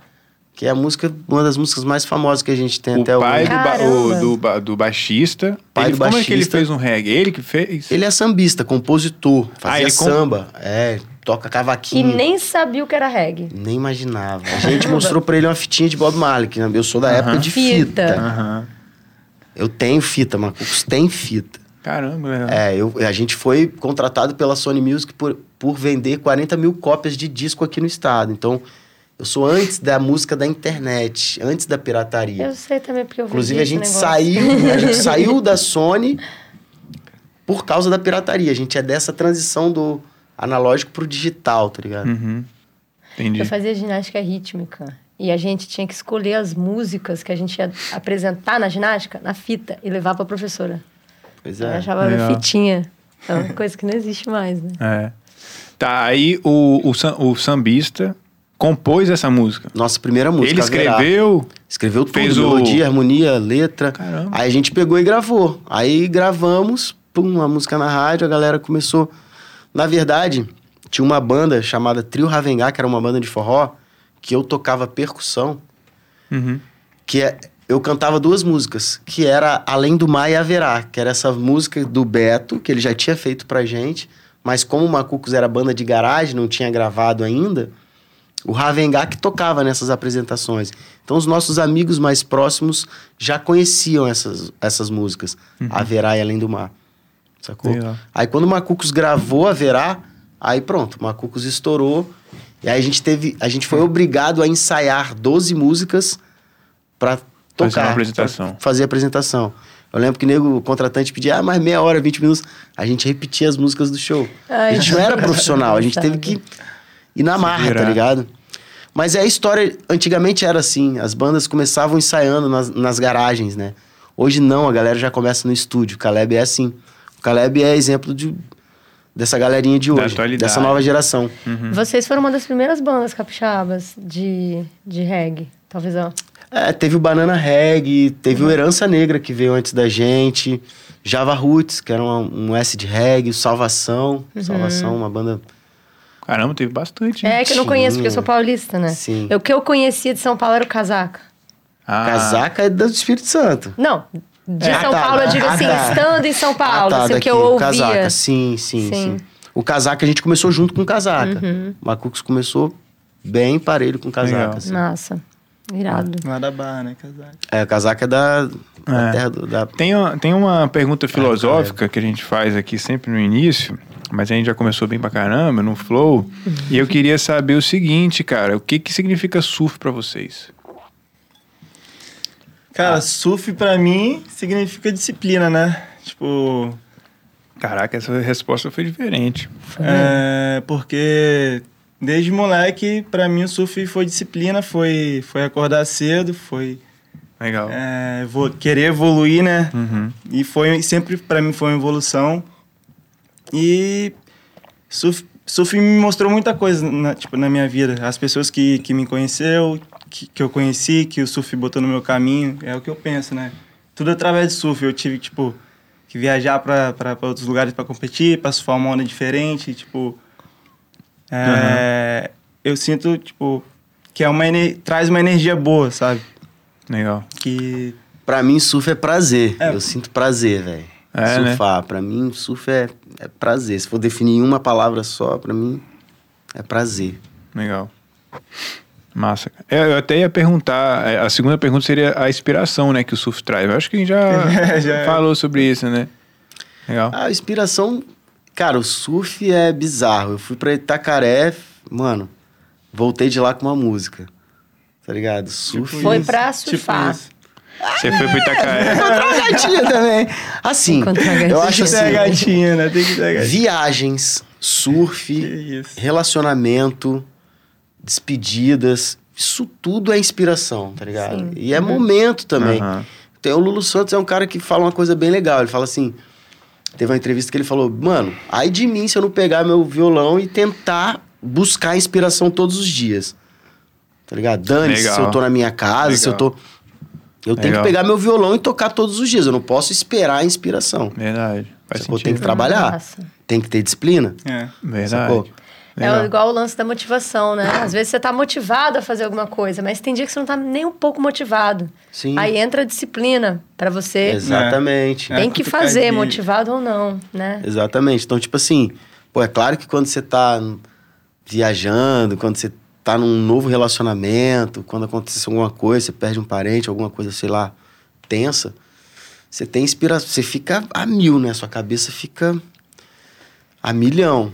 Speaker 4: Que é a música, uma das músicas mais famosas que a gente tem
Speaker 1: O
Speaker 4: até
Speaker 1: pai
Speaker 4: hoje.
Speaker 1: do, ba- o- do, ba- do baixista.
Speaker 4: Pai
Speaker 1: ele,
Speaker 4: do
Speaker 1: como é que ele
Speaker 4: baixista.
Speaker 1: fez um reggae? Ele que fez?
Speaker 4: Ele é sambista, compositor, fazia
Speaker 1: ele com-
Speaker 4: samba, é, toca
Speaker 2: E
Speaker 4: cavaquinho.
Speaker 2: nem sabia o que era reggae.
Speaker 4: Nem imaginava. A gente mostrou pra ele uma fitinha de Bob Marley, que eu sou da época de
Speaker 2: Fita.
Speaker 4: fita.
Speaker 1: Aham.
Speaker 4: Eu tenho fita, Macucos tem fita.
Speaker 1: Caramba, legal.
Speaker 4: É, eu, a gente foi contratado pela Sony Music por, por vender 40 mil cópias de disco aqui no estado. Então, eu sou antes da música da internet, antes da pirataria.
Speaker 2: Eu sei também porque eu vi
Speaker 4: Inclusive, a gente
Speaker 2: negócio.
Speaker 4: saiu, a gente saiu da Sony por causa da pirataria. A gente é dessa transição do analógico pro digital, tá ligado?
Speaker 1: Uhum. Entendi.
Speaker 2: Eu fazia ginástica rítmica. E a gente tinha que escolher as músicas que a gente ia apresentar na ginástica, na fita, e levar pra professora.
Speaker 4: Pois
Speaker 2: Eu
Speaker 4: é.
Speaker 2: achava
Speaker 1: legal.
Speaker 2: fitinha. É uma coisa que não existe mais, né?
Speaker 1: É. Tá, aí o, o, o sambista compôs essa música.
Speaker 4: Nossa primeira música.
Speaker 1: ele escreveu.
Speaker 4: Escreveu tudo,
Speaker 1: Fez o-
Speaker 4: melodia, harmonia, letra.
Speaker 1: Caramba.
Speaker 4: Aí a gente pegou e gravou. Aí gravamos, pum, a música na rádio, a galera começou. Na verdade, tinha uma banda chamada Trio Ravengá, que era uma banda de forró, que eu tocava percussão,
Speaker 1: Uhum.
Speaker 4: que é, eu cantava duas músicas, que era Além do Mar e Haverá, que era essa música do Beto, que ele já tinha feito pra gente, mas como o Macucos era banda de garagem, não tinha gravado ainda, o Ravengá que tocava nessas apresentações. Então os nossos amigos mais próximos já conheciam essas, essas músicas, Haverá e Além do Mar. Sacou?
Speaker 1: Legal.
Speaker 4: Aí quando o Macucos gravou Haverá, aí pronto, o Macucos estourou. E aí a gente teve, a gente foi obrigado a ensaiar 12 músicas pra
Speaker 1: Fazer
Speaker 4: tocar,
Speaker 1: uma apresentação.
Speaker 4: pra fazer a apresentação. Eu lembro que o nego, o contratante pedia, ah, mais meia hora, 20 minutos. A gente repetia as músicas do show.
Speaker 2: Ai,
Speaker 4: a gente não era profissional, a gente teve que ir na marra,
Speaker 1: virar.
Speaker 4: tá ligado? Mas é a história, antigamente era assim, as bandas começavam ensaiando nas, nas garagens, né? Hoje não, a galera já começa no estúdio. O Caleb é assim. O Caleb é exemplo de, dessa galerinha de hoje, dessa nova geração.
Speaker 2: Vocês foram uma das primeiras bandas capixabas de, de reggae. Talvez, ó.
Speaker 4: É, teve o Banana Reggae, teve o Herança Negra que veio antes da gente, Java Roots, que era um, um S de reggae, o Salvação, Salvação, uma banda
Speaker 1: Caramba, teve bastante.
Speaker 2: É que eu não conheço, porque eu sou paulista, né?
Speaker 4: Sim.
Speaker 2: O que eu conhecia de São Paulo era o casaca.
Speaker 1: Ah,
Speaker 4: casaca é do Espírito Santo.
Speaker 2: Não, de
Speaker 4: É,
Speaker 2: São
Speaker 4: tá,
Speaker 2: Paulo, eu digo
Speaker 4: ah,
Speaker 2: assim,
Speaker 4: tá.
Speaker 2: estando em São Paulo,
Speaker 4: ah, tá,
Speaker 2: assim, que eu ouvia.
Speaker 4: casaca, sim, sim, sim,
Speaker 2: Sim.
Speaker 4: O casaca a gente começou junto com o casaca.
Speaker 2: Uhum.
Speaker 4: O Macucos começou bem parelho com o casaca. Assim.
Speaker 2: Massa. Irado.
Speaker 3: Lá da barra, né, casaco?
Speaker 4: É, o casaca é da, da
Speaker 1: É.
Speaker 4: terra do, da...
Speaker 1: Tem, uma- tem uma pergunta
Speaker 4: Ah,
Speaker 1: filosófica que a gente faz aqui sempre no início, mas a gente já começou bem pra caramba, no flow. e eu queria saber o seguinte, cara, o que que significa surf pra vocês?
Speaker 3: Cara, surf pra mim significa disciplina, né? Tipo,
Speaker 1: Caraca, essa resposta foi diferente.
Speaker 3: é, porque desde moleque, pra mim o surf foi disciplina, foi, foi acordar cedo, foi
Speaker 1: Legal.
Speaker 3: é, vo- querer evoluir, né?
Speaker 1: Uhum.
Speaker 3: E foi sempre pra mim foi uma evolução. E surf, surf me mostrou muita coisa na, tipo, na minha vida. As pessoas que, que me conheceu, que, que eu conheci, que o surf botou no meu caminho, é o que eu penso, né? Tudo através do surf. Eu tive, tipo, que viajar pra, pra, pra outros lugares pra competir, pra surfar uma onda diferente, tipo... é, Eu sinto, tipo, que é uma ener- traz uma energia boa, sabe?
Speaker 1: Legal.
Speaker 3: Que...
Speaker 4: Pra mim, surf é prazer.
Speaker 3: É.
Speaker 4: Eu sinto prazer, velho.
Speaker 1: É, né?
Speaker 4: Surfar. Pra mim, surf é, é prazer. Se for definir em uma palavra só, pra mim, é prazer.
Speaker 1: Legal. Massa. É, eu até ia perguntar, é, a segunda pergunta seria a inspiração, né, que o surf traz. Eu acho que a gente já,
Speaker 3: Já é.
Speaker 1: falou sobre isso, né? Legal.
Speaker 4: A inspiração, cara, o surf é bizarro. Eu fui pra Itacaré, mano, voltei de lá com uma música. Tá ligado? Surf.
Speaker 2: Foi
Speaker 3: isso,
Speaker 2: pra
Speaker 3: tipo
Speaker 2: surfar.
Speaker 3: isso.
Speaker 1: Você foi pro Itacaé.
Speaker 4: Encontrar uma gatinha também. Assim, eu acho
Speaker 3: Tem que ter a
Speaker 4: assim,
Speaker 3: gatinha, né? Tem que ter a gatinha.
Speaker 4: viagens, surf, relacionamento, despedidas, isso tudo é inspiração, tá ligado?
Speaker 2: Sim.
Speaker 4: E é momento também.
Speaker 1: Aham.
Speaker 4: Tem o Lulu Santos é um cara que fala uma coisa bem legal. Ele fala assim, teve uma entrevista que ele falou, mano, ai de mim se eu não pegar meu violão e tentar buscar inspiração todos os dias. Tá ligado? Dane se
Speaker 1: Legal.
Speaker 4: eu tô na minha casa, se eu tô eu tenho
Speaker 1: Legal.
Speaker 4: que pegar meu violão e tocar todos os dias. Eu não posso esperar a inspiração.
Speaker 1: Verdade. Faz
Speaker 4: Sacou?
Speaker 1: sentido.
Speaker 4: Tem que trabalhar.
Speaker 2: Massa.
Speaker 4: Tem que ter disciplina.
Speaker 3: É.
Speaker 1: Verdade.
Speaker 4: Sacou?
Speaker 2: É igual o lance da motivação, né? Às vezes você tá motivado a fazer alguma coisa, mas tem dia que você não tá nem um pouco motivado.
Speaker 4: Sim.
Speaker 2: Aí entra a disciplina pra você.
Speaker 4: Exatamente.
Speaker 3: É.
Speaker 2: Tem que
Speaker 3: cutucadinha.
Speaker 2: fazer, motivado ou não, né?
Speaker 4: Exatamente. Então, tipo assim, pô, é claro que quando você tá viajando, quando você tá num novo relacionamento, quando acontece alguma coisa, você perde um parente, alguma coisa, sei lá, tensa, você tem inspiração, você fica a mil, né? Sua cabeça fica a milhão.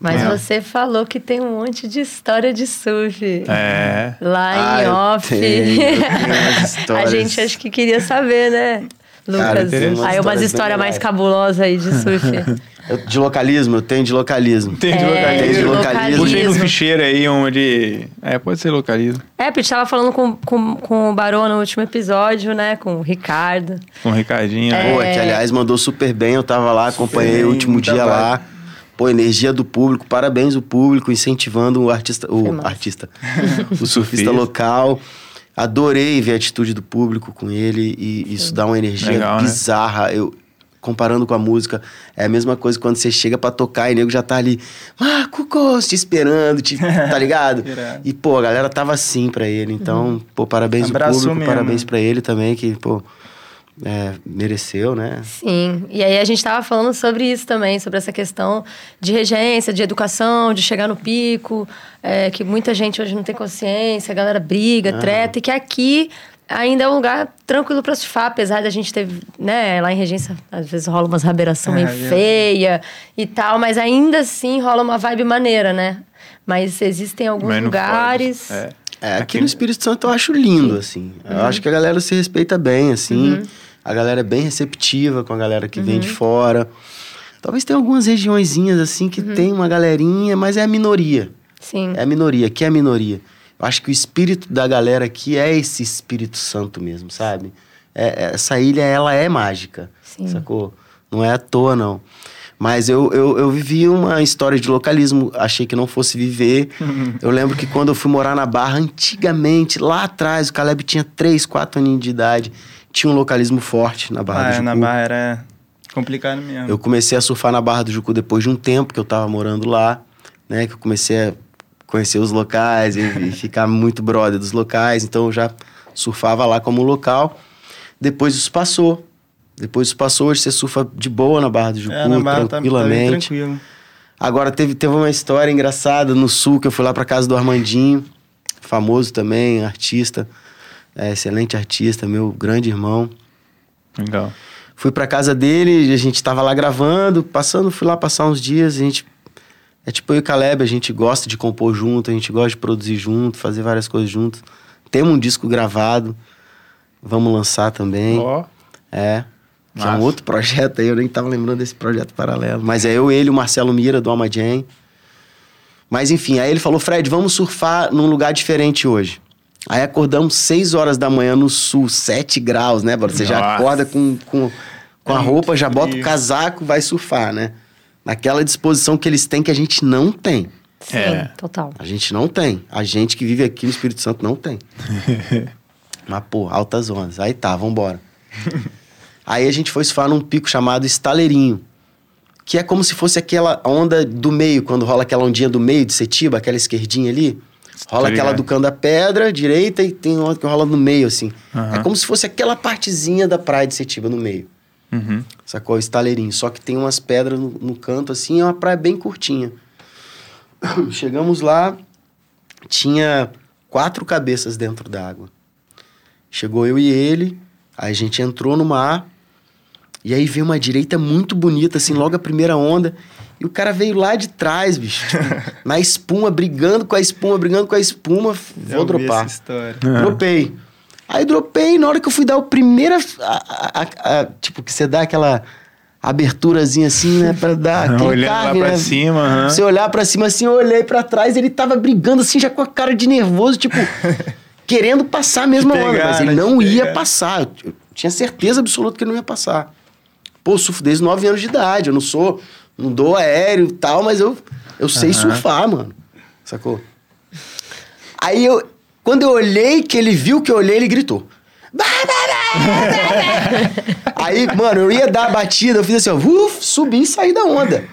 Speaker 2: Mas
Speaker 1: É.
Speaker 2: você falou que tem um monte de história de surf.
Speaker 1: É.
Speaker 2: Lá
Speaker 4: Ah,
Speaker 2: em
Speaker 4: eu
Speaker 2: off.
Speaker 4: tenho, eu tenho
Speaker 2: a gente acho que queria saber, né?
Speaker 4: Cara,
Speaker 2: Lucas,
Speaker 1: umas
Speaker 2: aí umas
Speaker 4: histórias
Speaker 2: mais cabulosas aí de surf.
Speaker 4: Eu- de localismo, eu tenho de localismo.
Speaker 1: Tem de
Speaker 2: É,
Speaker 1: localismo.
Speaker 4: Tem de localismo.
Speaker 1: Puxei no ficheiro aí uma de. É, pode ser localismo.
Speaker 2: É, Pete tava falando com, com, com o Barão no último episódio, né? Com o Ricardo.
Speaker 1: Com o Ricardinho. né?
Speaker 4: Pô, que aliás mandou super bem, eu tava lá, acompanhei
Speaker 3: Sim,
Speaker 4: o último
Speaker 3: muita
Speaker 4: dia
Speaker 3: vibe.
Speaker 4: lá. Pô, energia do público, parabéns o público, incentivando o artista, o artista, o surfista local. Adorei ver a atitude do público com ele e isso dá uma energia
Speaker 1: Legal, né?
Speaker 4: bizarra. Eu comparando com a música, é a mesma coisa quando você chega pra tocar e o nego já tá ali, Marco Costa, te esperando, te, tá ligado? E pô, a galera tava assim pra ele. Então, pô, parabéns
Speaker 3: Abraço
Speaker 4: ao público,
Speaker 3: mesmo.
Speaker 4: parabéns pra ele também que, pô, é, mereceu, né?
Speaker 2: Sim, e aí a gente tava falando sobre isso também, sobre essa questão de regência, de educação, de chegar no pico, é, que muita gente hoje não tem consciência, a galera briga, treta, e que aqui ainda é um lugar tranquilo pra surfar, apesar da gente ter, né, lá em Regência, às vezes rola umas raberação meio
Speaker 3: É, é.
Speaker 2: feia e tal, mas ainda assim rola uma vibe maneira, né? Mas existem alguns lugares.
Speaker 1: É.
Speaker 4: É, aqui no Espírito Santo eu acho lindo, assim. Eu acho que a galera se respeita bem, assim. A galera é bem receptiva com a galera que vem de fora. Talvez tenha algumas regiõezinhas, assim, que tem uma galerinha, mas é a minoria.
Speaker 2: Sim.
Speaker 4: É a minoria, que é a minoria. Acho que o espírito da galera aqui é esse Espírito Santo mesmo, sabe? É- é- essa ilha, ela é mágica,
Speaker 2: Sim.
Speaker 4: sacou? Não é à toa, não. Mas eu, eu, eu vivi uma história de localismo, achei que não fosse viver. eu lembro que quando eu fui morar na Barra, antigamente, lá atrás, o Caleb tinha 3, 4 aninhos de idade, tinha um localismo forte na Barra
Speaker 3: Ah,
Speaker 4: do
Speaker 3: é,
Speaker 4: Jucu.
Speaker 3: na barra era complicado mesmo.
Speaker 4: Eu comecei a surfar na Barra do Jucu depois de um tempo que eu tava morando lá, né? Que eu comecei a conhecer os locais e, e ficar muito brother dos locais. Então eu já surfava lá como local. Depois isso passou. Depois isso passou, hoje você surfa de boa na Barra do Jucu,
Speaker 3: é, na barra tá, tá
Speaker 4: tranquilamente.
Speaker 3: tranquilo.
Speaker 4: Agora teve, teve uma história engraçada no sul, que eu fui lá pra casa do Armandinho, famoso também, artista, é, excelente artista, meu grande irmão.
Speaker 1: Legal.
Speaker 4: Fui pra casa dele, a gente tava lá gravando, passando, fui lá passar uns dias, a gente. É tipo eu e o Caleb, a gente gosta de compor junto, a gente gosta de produzir junto, fazer várias coisas juntos. Temos um disco gravado, vamos lançar também.
Speaker 1: Ó.
Speaker 4: É. Que é um outro projeto aí, eu nem tava lembrando desse projeto paralelo. Mas é eu, ele, o Marcelo Mira, do Alma Jam. Mas enfim, aí ele falou, Fred, vamos surfar num lugar diferente hoje. Aí acordamos 6 horas da manhã no sul, 7 graus, né? Você já
Speaker 1: Nossa.
Speaker 4: acorda com, com, com a
Speaker 3: É
Speaker 4: roupa, já bota o casaco, vai surfar, né? Naquela disposição que eles têm que a gente não tem.
Speaker 2: Sim,
Speaker 1: É.
Speaker 2: total.
Speaker 4: A gente não tem. A gente que vive aqui no Espírito Santo não tem. Mas, pô, altas ondas. Aí tá, vambora. Aí a gente foi surfar num pico chamado Estaleirinho. Que é como se fosse aquela onda do meio, quando rola aquela ondinha do meio de Setiba, aquela esquerdinha ali. Rola
Speaker 1: Tô
Speaker 4: aquela do cano da pedra, direita, e tem outra que rola no meio, assim.
Speaker 1: Aham.
Speaker 4: É como se fosse aquela partezinha da praia de Setiba no meio.
Speaker 1: Uhum.
Speaker 4: Sacou? Estaleirinho. Só que tem umas pedras no, no canto, assim, é uma praia bem curtinha. Chegamos lá, tinha quatro cabeças dentro d'água. Chegou eu e ele, aí a gente entrou no mar, e aí veio uma direita muito bonita, assim, logo a primeira onda. E o cara veio lá de trás, bicho. Tipo, na espuma, brigando com a espuma, brigando com a espuma. Vou
Speaker 3: ouvi
Speaker 4: dropar. Dropei. Aí dropei, na hora que eu fui dar o primeiro. a- a- a- tipo, que você dá aquela aberturazinha assim, né? Pra dar aquele
Speaker 1: Olhando lá
Speaker 4: carne,
Speaker 1: pra
Speaker 4: né?
Speaker 1: cima, aham.
Speaker 4: Você olhar pra cima assim, eu olhei pra trás, ele tava brigando assim, já com a cara de nervoso, tipo, querendo passar a mesma onda,
Speaker 3: pegar,
Speaker 4: mas ele
Speaker 3: né?
Speaker 4: não ia
Speaker 3: pegar.
Speaker 4: passar. Eu, tinha certeza absoluta que ele não ia passar. Pô, surfo desde 9 anos de idade, eu não sou, não dou aéreo e tal, mas eu, eu sei
Speaker 1: Aham.
Speaker 4: surfar, mano. Sacou? Aí eu, quando eu olhei, que ele viu que eu olhei, ele gritou. Aí, mano, eu ia dar a batida, eu fiz assim, ó, uf, subi e saí da onda.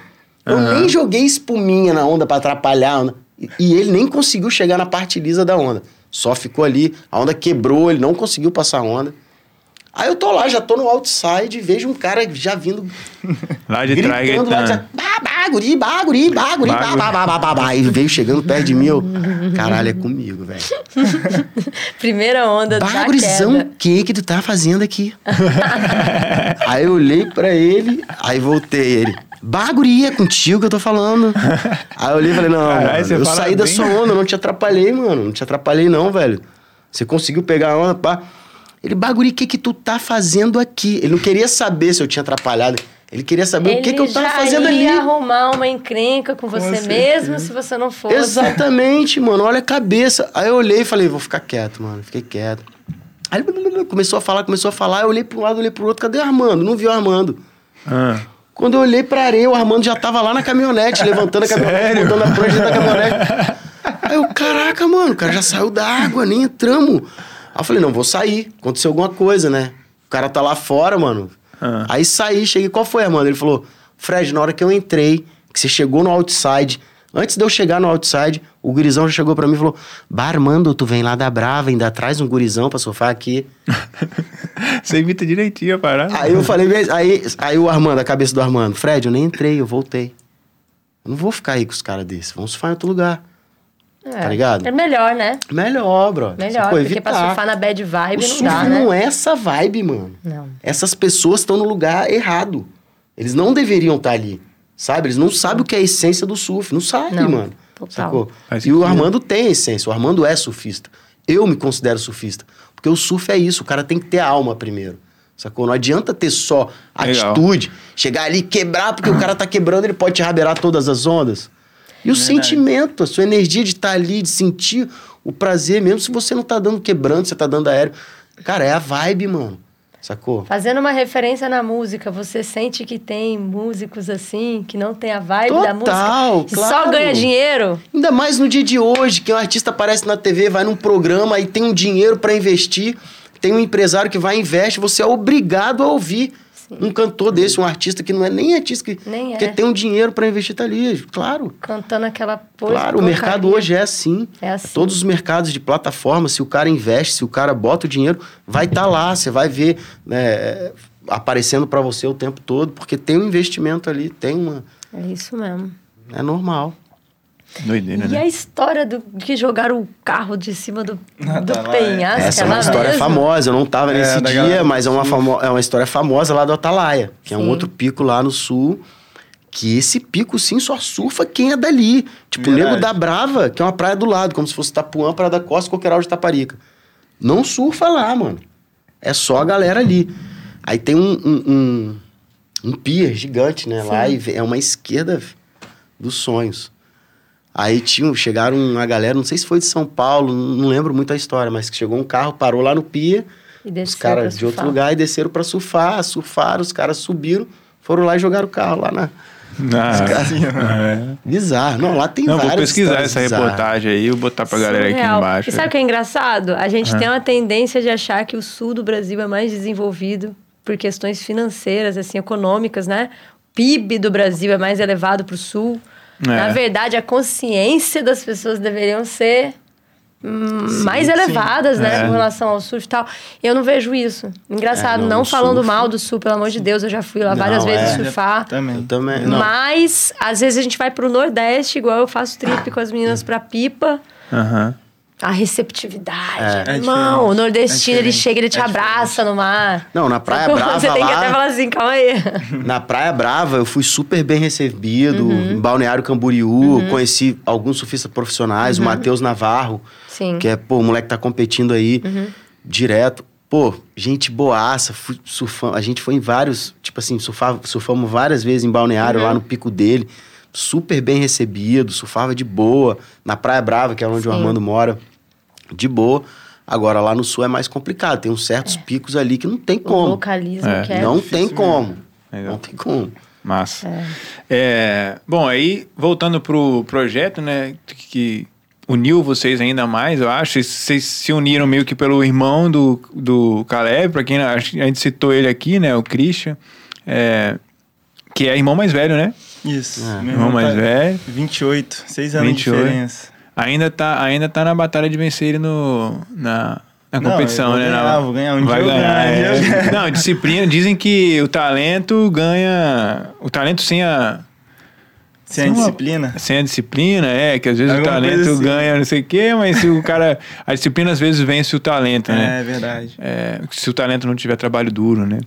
Speaker 4: Eu
Speaker 1: Aham.
Speaker 4: nem joguei espuminha na onda pra atrapalhar a onda. E, e ele nem conseguiu chegar na parte lisa da onda. Só ficou ali, a onda quebrou, ele não conseguiu passar a onda. Aí eu tô lá, já tô no outside e vejo um cara já vindo
Speaker 1: Lá de trás
Speaker 4: gritando lá,
Speaker 1: Baguri.
Speaker 4: bah, bah, bah. E veio chegando perto de mim, eu, caralho, é comigo, velho.
Speaker 2: Primeira onda da
Speaker 4: Bagurizão, o que que tu tá fazendo aqui? aí eu olhei pra ele, aí voltei ele. Baguri, é contigo que eu tô falando. Aí eu olhei e falei, não,
Speaker 1: Caralho,
Speaker 4: mano, eu saí da
Speaker 1: bem.
Speaker 4: sua onda, eu não te atrapalhei, mano. Não te atrapalhei não, velho. Você conseguiu pegar a onda, pá. Ele, Baguri, o que que tu tá fazendo aqui? Ele não queria saber se eu tinha atrapalhado. Ele queria saber o que que eu tava fazendo ali.
Speaker 2: ia arrumar uma encrenca com você
Speaker 3: certeza.
Speaker 2: mesmo se você não fosse.
Speaker 4: Exatamente, mano. Olha a cabeça. Aí eu olhei e falei, vou ficar quieto, mano. Fiquei quieto. Aí ele começou a falar, começou a falar. Eu olhei pra um lado, olhei pro outro. Cadê o Armando? Não vi o Armando.
Speaker 1: Ah.
Speaker 4: Quando eu olhei pra areia, o Armando já tava lá na caminhonete, levantando a caminhonete, botando a prancha da caminhonete. Aí eu, caraca, mano, o cara já saiu da água, nem entramos. Aí eu falei, não, vou sair. Aconteceu alguma coisa, né? O cara tá lá fora, mano.
Speaker 1: Ah.
Speaker 4: Aí saí, cheguei, qual foi, Armando? Ele falou, Fred, na hora que eu entrei, que você chegou no outside, antes de eu chegar no outside, o gurizão já chegou pra mim e falou, Bah, Armando, tu vem lá da Brava, ainda traz um gurizão pra surfar aqui.
Speaker 1: Você imita direitinho a parada.
Speaker 4: Aí eu falei, aí, aí o Armando, a cabeça do Armando, Fred, eu nem entrei, eu voltei. Eu não vou ficar aí com os caras desses, vamos surfar em outro lugar.
Speaker 2: É.
Speaker 4: Tá ligado?
Speaker 2: É melhor, né?
Speaker 4: Melhor, bro.
Speaker 2: Melhor, porque pra surfar na bad vibe
Speaker 4: o
Speaker 2: não
Speaker 4: surf
Speaker 2: dá, né?
Speaker 4: não é essa vibe, mano.
Speaker 2: Não.
Speaker 4: Essas pessoas estão no lugar errado. Eles não deveriam estar ali. Sabe? Eles não sabem o que é a essência do surf. Não sabem,
Speaker 2: Não,
Speaker 4: mano.
Speaker 2: total.
Speaker 4: Sacou?
Speaker 1: Faz
Speaker 4: E o. Armando tem a essência. O Armando é surfista. Eu me considero surfista. Porque o surf é isso. O cara tem que ter alma primeiro. Sacou? Não adianta ter só
Speaker 1: Legal.
Speaker 4: atitude. Chegar ali e quebrar, porque o cara tá quebrando, ele pode te rabeirar todas as ondas. E o
Speaker 3: Verdade.
Speaker 4: sentimento, a sua energia de estar ali, de sentir o prazer, mesmo se você não tá dando quebrando, você tá dando aéreo. Cara, é a vibe, mano. Sacou?
Speaker 2: Fazendo uma referência na música, você sente que tem músicos assim, que não tem a vibe da
Speaker 4: Total,
Speaker 2: música, e só
Speaker 4: claro.
Speaker 2: ganha dinheiro?
Speaker 4: Ainda mais no dia de hoje, que um artista aparece na TV, vai num programa e tem um dinheiro pra investir, tem um empresário que vai e investe, você é obrigado a ouvir um cantor desse, um artista que não é nem artista, que,
Speaker 2: Nem é.
Speaker 4: que tem um dinheiro pra investir, tá ali. Claro.
Speaker 2: Cantando aquela porra.
Speaker 4: Claro, o mercado hoje é assim.
Speaker 2: É assim.
Speaker 4: Todos os mercados de plataforma, se o cara investe, se o cara bota o dinheiro, vai estar lá, você vai ver né, aparecendo pra você o tempo todo, porque tem um investimento ali, tem uma.
Speaker 2: É isso mesmo.
Speaker 4: É normal.
Speaker 1: Doideira,
Speaker 2: E
Speaker 1: né?
Speaker 2: a história do que jogaram o carro de cima do,
Speaker 3: Ah,
Speaker 2: do
Speaker 3: tá lá,
Speaker 2: penhasco?
Speaker 4: Essa é
Speaker 2: lá
Speaker 4: uma história
Speaker 2: mesmo?
Speaker 4: famosa, eu não tava
Speaker 3: É,
Speaker 4: nesse dia,
Speaker 3: galera
Speaker 4: mas é uma, famo- é uma história famosa lá do Atalaia, que é um
Speaker 2: Sim.
Speaker 4: outro pico lá no sul, que esse pico sim só surfa quem é dali. Tipo, o
Speaker 3: Verdade.
Speaker 4: Nego da Brava, que é uma praia do lado, como se fosse Tapuã, Praia da Costa, Coqueiral de Taparica. Não surfa lá, mano. É só a galera ali. Aí tem um, um, um, um pier gigante, né? Lá
Speaker 2: Sim.
Speaker 4: e vem- é uma esquerda dos sonhos. Aí tinha, chegaram uma galera, não sei se foi de São Paulo, não lembro muito a história, mas que chegou um carro, parou lá no
Speaker 2: E
Speaker 4: os caras de outro lugar e desceram pra surfar, surfaram, os caras subiram, foram lá e jogaram o carro lá na.
Speaker 1: Ah, é.
Speaker 4: Bizarro. Não, lá tem
Speaker 1: Não,
Speaker 4: várias
Speaker 1: vou pesquisar essa
Speaker 4: bizarras.
Speaker 1: reportagem aí e vou botar pra galera aqui
Speaker 2: Surreal.
Speaker 1: embaixo.
Speaker 2: E sabe o que é engraçado? A gente tem uma tendência de achar que o sul do Brasil é mais desenvolvido por questões financeiras, assim, econômicas, né? O PIB do Brasil é mais elevado para o sul.
Speaker 1: É.
Speaker 2: Na verdade, a consciência das pessoas deveriam ser hum,
Speaker 3: Sim,
Speaker 2: mais
Speaker 3: sim.
Speaker 2: elevadas, né?
Speaker 1: É.
Speaker 2: Com relação ao surf e tal. Eu não vejo isso. Engraçado,
Speaker 4: É, não,
Speaker 2: não, falando
Speaker 4: surf-
Speaker 2: mal do sul, pelo amor de Deus. Eu já fui lá
Speaker 4: Não,
Speaker 2: várias vezes
Speaker 4: é.
Speaker 2: surfar.
Speaker 4: Eu
Speaker 3: Também.
Speaker 4: também. Não.
Speaker 2: Mas, às vezes, a gente vai pro Nordeste, igual eu faço trip com as meninas pra Pipa.
Speaker 1: Aham.
Speaker 2: A receptividade.
Speaker 3: É. É
Speaker 2: Irmão, o
Speaker 3: diferente.
Speaker 2: nordestino,
Speaker 3: É
Speaker 2: ele chega, ele te
Speaker 3: É
Speaker 2: abraça no mar.
Speaker 4: Não, na Praia
Speaker 2: Sacou?
Speaker 4: Brava
Speaker 2: Você tem que
Speaker 4: lá-
Speaker 2: até falar assim, calma aí.
Speaker 4: Na Praia Brava, eu fui super bem recebido.
Speaker 2: Uhum.
Speaker 4: Em Balneário Camboriú, conheci alguns surfistas profissionais,
Speaker 2: Uhum.
Speaker 4: o Matheus Navarro,
Speaker 2: Sim.
Speaker 4: que é, pô, o moleque tá competindo aí
Speaker 2: Uhum.
Speaker 4: direto. Pô, gente boaça, fui surfando. A gente foi em vários, tipo assim, surfava, surfamos várias vezes em Balneário,
Speaker 2: Uhum.
Speaker 4: lá no pico dele. Super bem recebido, surfava de boa. Na Praia Brava, que é onde o
Speaker 2: Sim.
Speaker 4: Armando mora, de boa. Agora, lá no sul é mais complicado. Tem uns certos picos ali que não tem
Speaker 2: O
Speaker 4: como.
Speaker 2: localismo
Speaker 1: É.
Speaker 2: que é.
Speaker 4: não
Speaker 3: difícil
Speaker 4: tem
Speaker 3: mesmo.
Speaker 4: como.
Speaker 1: Legal.
Speaker 4: Não tem como.
Speaker 1: Massa. É, bom, aí voltando pro projeto, né, que uniu vocês ainda mais, eu acho. Vocês se uniram meio que pelo irmão do, do Caleb, pra quem a gente citou ele aqui, né, o Christian, é, que é irmão mais velho, né?
Speaker 3: Isso.
Speaker 4: É.
Speaker 1: Irmão mais
Speaker 3: tá-
Speaker 1: velho.
Speaker 3: 28. Seis anos
Speaker 1: 28.
Speaker 3: de diferença.
Speaker 1: Ainda tá, ainda tá na batalha de vencer ele no, na, na
Speaker 3: Não,
Speaker 1: competição,
Speaker 3: vou
Speaker 1: né?
Speaker 3: ganhar,
Speaker 1: Na-
Speaker 3: vou ganhar. Um
Speaker 1: vai
Speaker 3: dia
Speaker 1: ganhar.
Speaker 3: ganho,
Speaker 1: é. Não, disciplina. Dizem que o talento ganha. O talento sem a.
Speaker 3: Sem a
Speaker 1: Sim, uma-
Speaker 3: disciplina.
Speaker 1: Sem a disciplina, é, que às vezes
Speaker 3: Alguma
Speaker 1: o talento
Speaker 3: assim.
Speaker 1: ganha não sei o quê, mas se o cara. A disciplina às vezes vence o talento, né?
Speaker 3: É verdade.
Speaker 1: É, se o talento não tiver trabalho duro, né?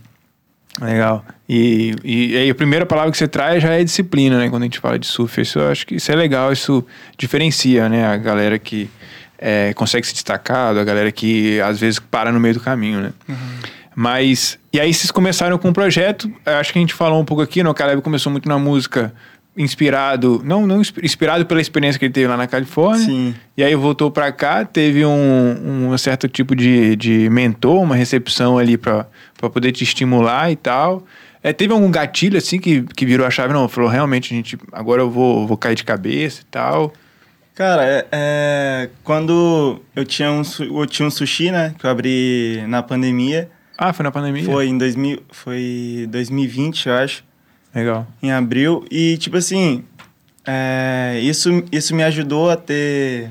Speaker 1: Legal. E, e, aí a primeira palavra que você traz já é disciplina, né? Quando a gente fala de surf. Isso eu acho que isso é legal, isso diferencia, né? A galera que é, consegue se destacar, da galera que às vezes para no meio do caminho, né? Mas, e aí vocês começaram com um projeto, acho que a gente falou um pouco aqui, né? O Caleb começou muito na música inspirado, não, não inspi- inspirado pela experiência que ele teve lá na Califórnia.
Speaker 3: Sim.
Speaker 1: E aí voltou pra cá, teve um, um certo tipo de, de mentor, uma recepção ali pra pra poder te estimular e tal. É, teve algum gatilho assim que, que virou a chave? Não, falou realmente, gente, agora eu vou, vou cair de cabeça e tal.
Speaker 3: Cara, é, é, quando eu tinha, um, eu tinha um sushi, né? Que eu abri na pandemia.
Speaker 1: Ah, foi na pandemia?
Speaker 3: Foi em 2000, foi 2020, eu acho.
Speaker 1: Legal.
Speaker 3: em abril. E, tipo assim, é, isso, isso me ajudou a ter.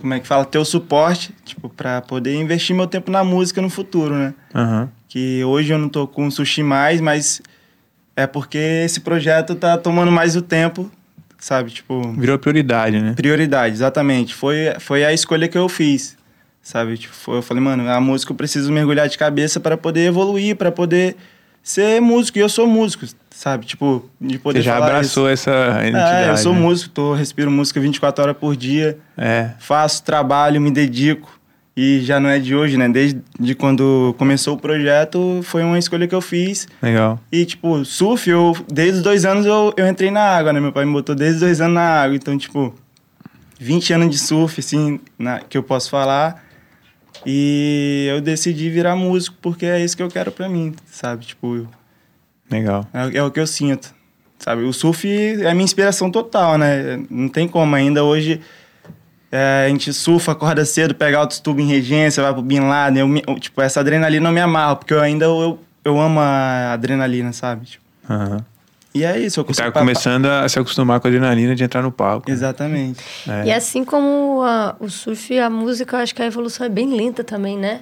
Speaker 3: Como é que fala? Ter o suporte, tipo, pra poder investir meu tempo na música no futuro, né?
Speaker 1: Aham.
Speaker 3: Que hoje eu não tô com sushi mais, mas é porque esse projeto tá tomando mais o tempo, sabe? Tipo,
Speaker 1: Virou prioridade, né?
Speaker 3: prioridade, exatamente. Foi, foi a escolha que eu fiz, sabe? Tipo, foi- eu falei, mano, a música eu preciso mergulhar de cabeça para poder evoluir, para poder ser músico. E eu sou músico, sabe? Tipo, de poder
Speaker 1: Você já abraçou essa identidade.
Speaker 3: é, eu sou
Speaker 1: né?
Speaker 3: músico, tô, respiro música 24 horas por dia,
Speaker 1: É,
Speaker 3: faço trabalho, me dedico. E já não é de hoje, né? Desde de quando começou o projeto, foi uma escolha que eu fiz.
Speaker 1: legal.
Speaker 3: E, tipo, surf, eu, desde os dois anos eu, eu entrei na água, né? Meu pai me botou desde os dois anos na água. Então, tipo, 20 anos de surf, assim, na, que eu posso falar. E eu decidi virar músico porque é isso que eu quero pra mim, sabe? Tipo,
Speaker 1: Legal.
Speaker 3: é, é o que eu sinto, sabe? O surf é a minha inspiração total, né? Não tem como ainda hoje. É, a gente surfa, acorda cedo, pega altos tubos em regência, vai pro Bin Laden. Eu, me- eu, tipo, essa adrenalina eu me amarro, porque eu ainda eu, eu amo a adrenalina, sabe? Tipo,
Speaker 1: Aham.
Speaker 3: e é isso, eu consigo...
Speaker 1: tá
Speaker 3: pa-
Speaker 1: começando a se acostumar com a adrenalina de entrar no palco.
Speaker 3: Exatamente.
Speaker 1: É.
Speaker 2: E assim como a- o surf e a música, eu acho que a evolução é bem lenta também, né?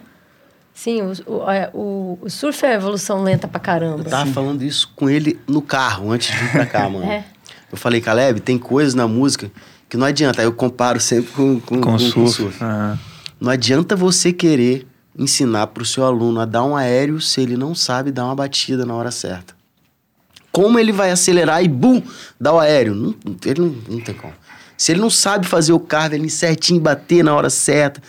Speaker 2: Sim, o, o, é, o- o surf é evolução lenta pra caramba.
Speaker 4: Eu tava falando isso com ele no carro, antes de vir pra cá, mano.
Speaker 2: É.
Speaker 4: Eu falei, Caleb, tem coisas na música que não adianta. Aí eu comparo sempre com, com,
Speaker 1: Com
Speaker 4: com- com
Speaker 1: surf. Aham.
Speaker 4: Não adianta você querer ensinar pro seu aluno a dar um aéreo se ele não sabe dar uma batida na hora certa. Como ele vai acelerar e bum, dar o aéreo? Não, ele não, não tem como. Se ele não sabe fazer o carve certinho, bater na hora certa,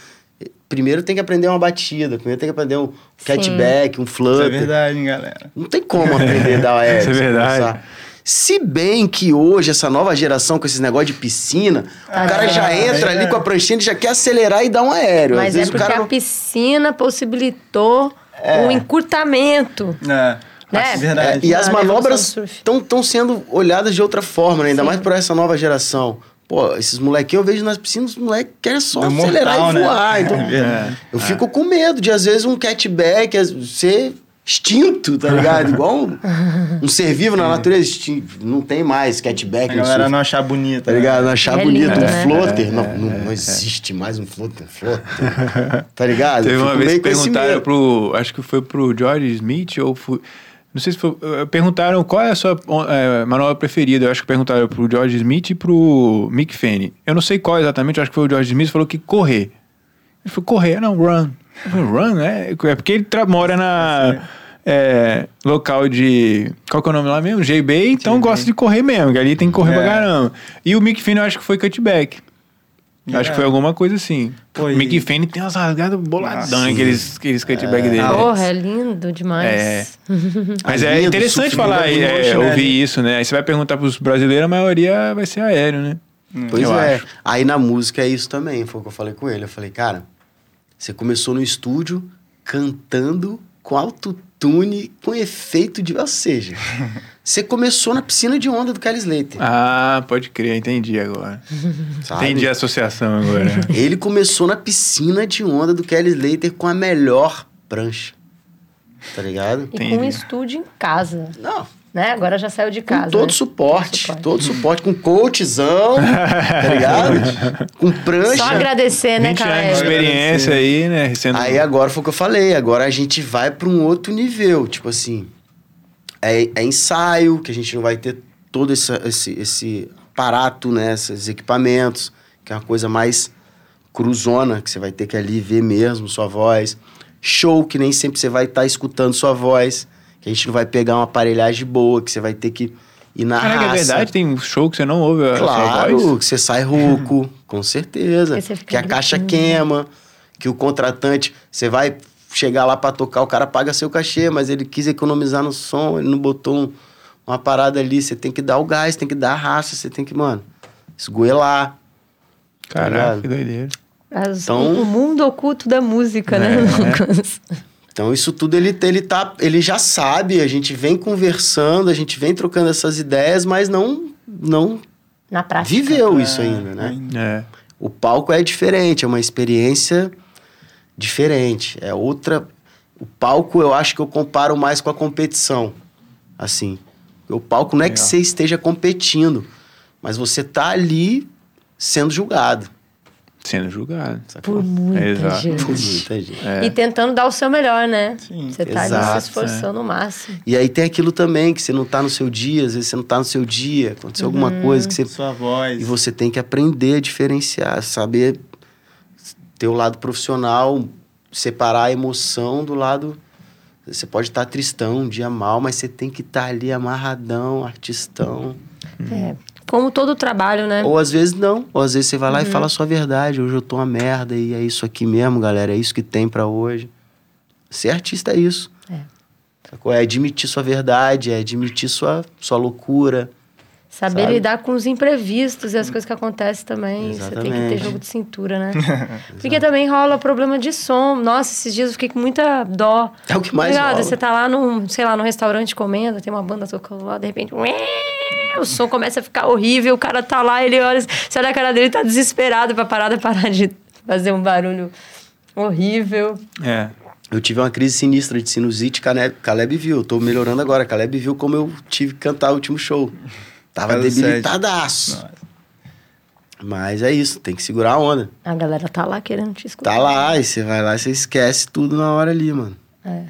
Speaker 4: primeiro tem que aprender uma batida, primeiro tem que aprender um catback, um
Speaker 3: Isso
Speaker 4: flutter.
Speaker 3: é verdade, hein, galera.
Speaker 4: Não tem como aprender a dar o aéreo.
Speaker 1: Isso é verdade.
Speaker 4: começar. Se bem que hoje, essa nova geração com esses negócios de piscina, o cara já
Speaker 3: é,
Speaker 4: entra
Speaker 3: é.
Speaker 4: ali com a pranchinha e já quer acelerar e dar um aéreo. Às
Speaker 2: Mas é
Speaker 4: vezes o
Speaker 2: porque
Speaker 4: cara
Speaker 2: a piscina possibilitou
Speaker 4: É.
Speaker 2: o encurtamento.
Speaker 3: É,
Speaker 2: Né?
Speaker 3: é verdade.
Speaker 4: É, e as manobras estão sendo olhadas de outra forma, né? ainda
Speaker 2: Sim.
Speaker 4: mais por essa nova geração. Pô, esses molequinhos eu vejo nas piscinas, os moleques querem só
Speaker 3: Do
Speaker 4: acelerar
Speaker 3: mortal,
Speaker 4: e
Speaker 3: né?
Speaker 4: voar. Então,
Speaker 3: É
Speaker 4: eu fico com medo de, às vezes, um catback às- ser extinto, tá ligado? Igual um, um ser vivo na natureza extinto. Não tem mais catback
Speaker 3: A galera
Speaker 4: surf.
Speaker 3: não achar bonita.
Speaker 4: Tá ligado? Não achar
Speaker 2: É
Speaker 4: bonito
Speaker 2: lindo,
Speaker 4: um
Speaker 2: né?
Speaker 4: floater. não, não, não existe mais um floater. Um floater. Tá ligado?
Speaker 1: Teve uma vez que perguntaram pro. Acho que foi pro George Smith ou foi. Não sei se foi. eh, Perguntaram qual é a sua eh, manobra preferida. Eu acho que perguntaram pro George Smith e pro Mick Fanny. Eu não sei qual exatamente, eu acho que foi o George Smith falou que correr. Ele falou, correr, não, run. Run, é? É porque ele mora na é, local de. Qual que é o nome lá mesmo? JB, então
Speaker 3: JB.
Speaker 1: gosta de correr mesmo, que ali tem que correr pra
Speaker 3: É.
Speaker 1: caramba. E o Mick Fanny eu acho que foi cutback. Eu Acho
Speaker 3: É.
Speaker 1: que foi alguma coisa assim. O Mick Fanny tem umas rasgadas boladões,
Speaker 3: Nossa.
Speaker 1: aqueles, aqueles cutback dele.
Speaker 3: Ah,
Speaker 2: Porra, é lindo demais.
Speaker 1: É. Mas
Speaker 4: A
Speaker 1: é interessante falar, é,
Speaker 3: né?
Speaker 1: ouvir isso, né? Aí você vai perguntar pros brasileiros, a maioria vai ser aéreo, né?
Speaker 4: Pois
Speaker 1: eu
Speaker 4: é.
Speaker 1: acho.
Speaker 4: Aí na música é isso também, foi o que eu falei com ele. Eu falei, cara, você começou no estúdio cantando com autotune, com efeito de. Ou seja, você começou na piscina de onda do Kelly Slater.
Speaker 1: Ah, pode crer, entendi agora.
Speaker 4: sabe?
Speaker 1: Entendi a associação agora.
Speaker 4: Ele começou na piscina de onda do Kelly Slater com a melhor prancha. Tá ligado?
Speaker 2: E com um
Speaker 1: Entendi.
Speaker 2: estúdio em casa,
Speaker 4: Não,
Speaker 2: né? Agora já saiu de
Speaker 4: com
Speaker 2: casa.
Speaker 4: todo
Speaker 2: né?
Speaker 4: suporte,
Speaker 2: suporte.
Speaker 4: todo suporte, com coachzão, tá ligado? Com prancha.
Speaker 2: Só agradecer, né,
Speaker 1: 20
Speaker 2: cara?
Speaker 1: anos de experiência aí, né? Sendo...
Speaker 4: Aí agora foi o que eu falei, agora a gente vai para um outro nível, tipo assim, é, é ensaio, que a gente não vai ter todo esse, esse, esse aparato, né, esses equipamentos, que é uma coisa mais cruzona, que você vai ter que ali ver mesmo sua voz. Show, que nem sempre você vai estar escutando sua voz, que a gente não vai pegar uma aparelhagem boa, que você vai ter que ir na
Speaker 1: Caraca, é
Speaker 4: raça.
Speaker 1: verdade, tem um show que você não ouve a
Speaker 4: Claro,
Speaker 1: voz.
Speaker 4: que você sai rouco, com certeza. Que a caixa queima, que o contratante, você vai chegar lá pra tocar, o cara paga seu cachê, mas ele quis economizar no som, ele não botou um- uma parada ali, você tem que dar o gás, tem que dar a raça, você tem que, mano, esgoelar.
Speaker 1: Caraca,
Speaker 4: ligado?
Speaker 1: que doideira.
Speaker 2: As-
Speaker 4: Então-
Speaker 2: O mundo oculto da música, né,
Speaker 1: É.
Speaker 4: Então isso tudo ele, ele, tá, ele já sabe, a gente vem conversando, a gente vem trocando essas ideias, mas não, não
Speaker 2: Na prática.
Speaker 4: viveu isso ainda, né?
Speaker 1: É.
Speaker 4: O palco é diferente, é uma experiência diferente. É outra. O palco eu acho que eu comparo mais com a competição. Assim. O palco não é que você esteja competindo, mas você tá ali sendo julgado.
Speaker 1: Sendo julgado.
Speaker 4: sacou?
Speaker 2: Por muita
Speaker 1: Exato.
Speaker 2: gente.
Speaker 4: Por muita gente.
Speaker 1: É.
Speaker 2: E tentando dar o seu melhor, né?
Speaker 3: Sim.
Speaker 2: Você tá ali
Speaker 4: Exato,
Speaker 2: se esforçando o máximo.
Speaker 4: E aí tem aquilo também, que você não tá no seu dia, às vezes você não tá no seu dia, aconteceu alguma coisa que você
Speaker 3: Sua voz.
Speaker 4: E você tem que aprender a diferenciar, saber ter o lado profissional, separar a emoção do lado. Você pode estar tristão, um dia mal, mas você tem que estar ali amarradão, artistão.
Speaker 2: É. Como todo trabalho, né?
Speaker 4: Ou às vezes não, ou às vezes você vai lá e fala a sua verdade. Hoje eu tô uma merda e é isso aqui mesmo, galera, é isso que tem pra hoje. Ser artista é isso.
Speaker 2: É.
Speaker 4: É admitir sua verdade, é admitir sua, sua loucura.
Speaker 2: Saber
Speaker 4: sabe?
Speaker 2: lidar com os imprevistos e as coisas que acontecem também. Você tem que ter
Speaker 4: Exatamente.
Speaker 2: jogo de cintura, né? Porque também rola problema de som. Nossa, esses dias eu fiquei com muita dó.
Speaker 4: É o que mais
Speaker 2: Ligado?
Speaker 4: rola.
Speaker 2: Você tá lá num, sei lá, num restaurante comendo, tem uma banda tocando lá, de repente. O som começa a ficar horrível, o cara tá lá, ele olha, você olha a cara dele, tá desesperado pra parada parar de fazer um barulho horrível.
Speaker 1: É.
Speaker 4: Eu tive uma crise sinistra de sinusite, Caleb, Caleb viu. Eu tô melhorando agora. Caleb viu como eu tive que cantar o último show. Tava debilitadaço.
Speaker 3: Nossa.
Speaker 4: Mas é isso, tem que segurar a onda.
Speaker 2: A galera tá lá querendo te escutar.
Speaker 4: Tá lá, e você vai lá e você esquece tudo na hora ali, mano.
Speaker 2: É.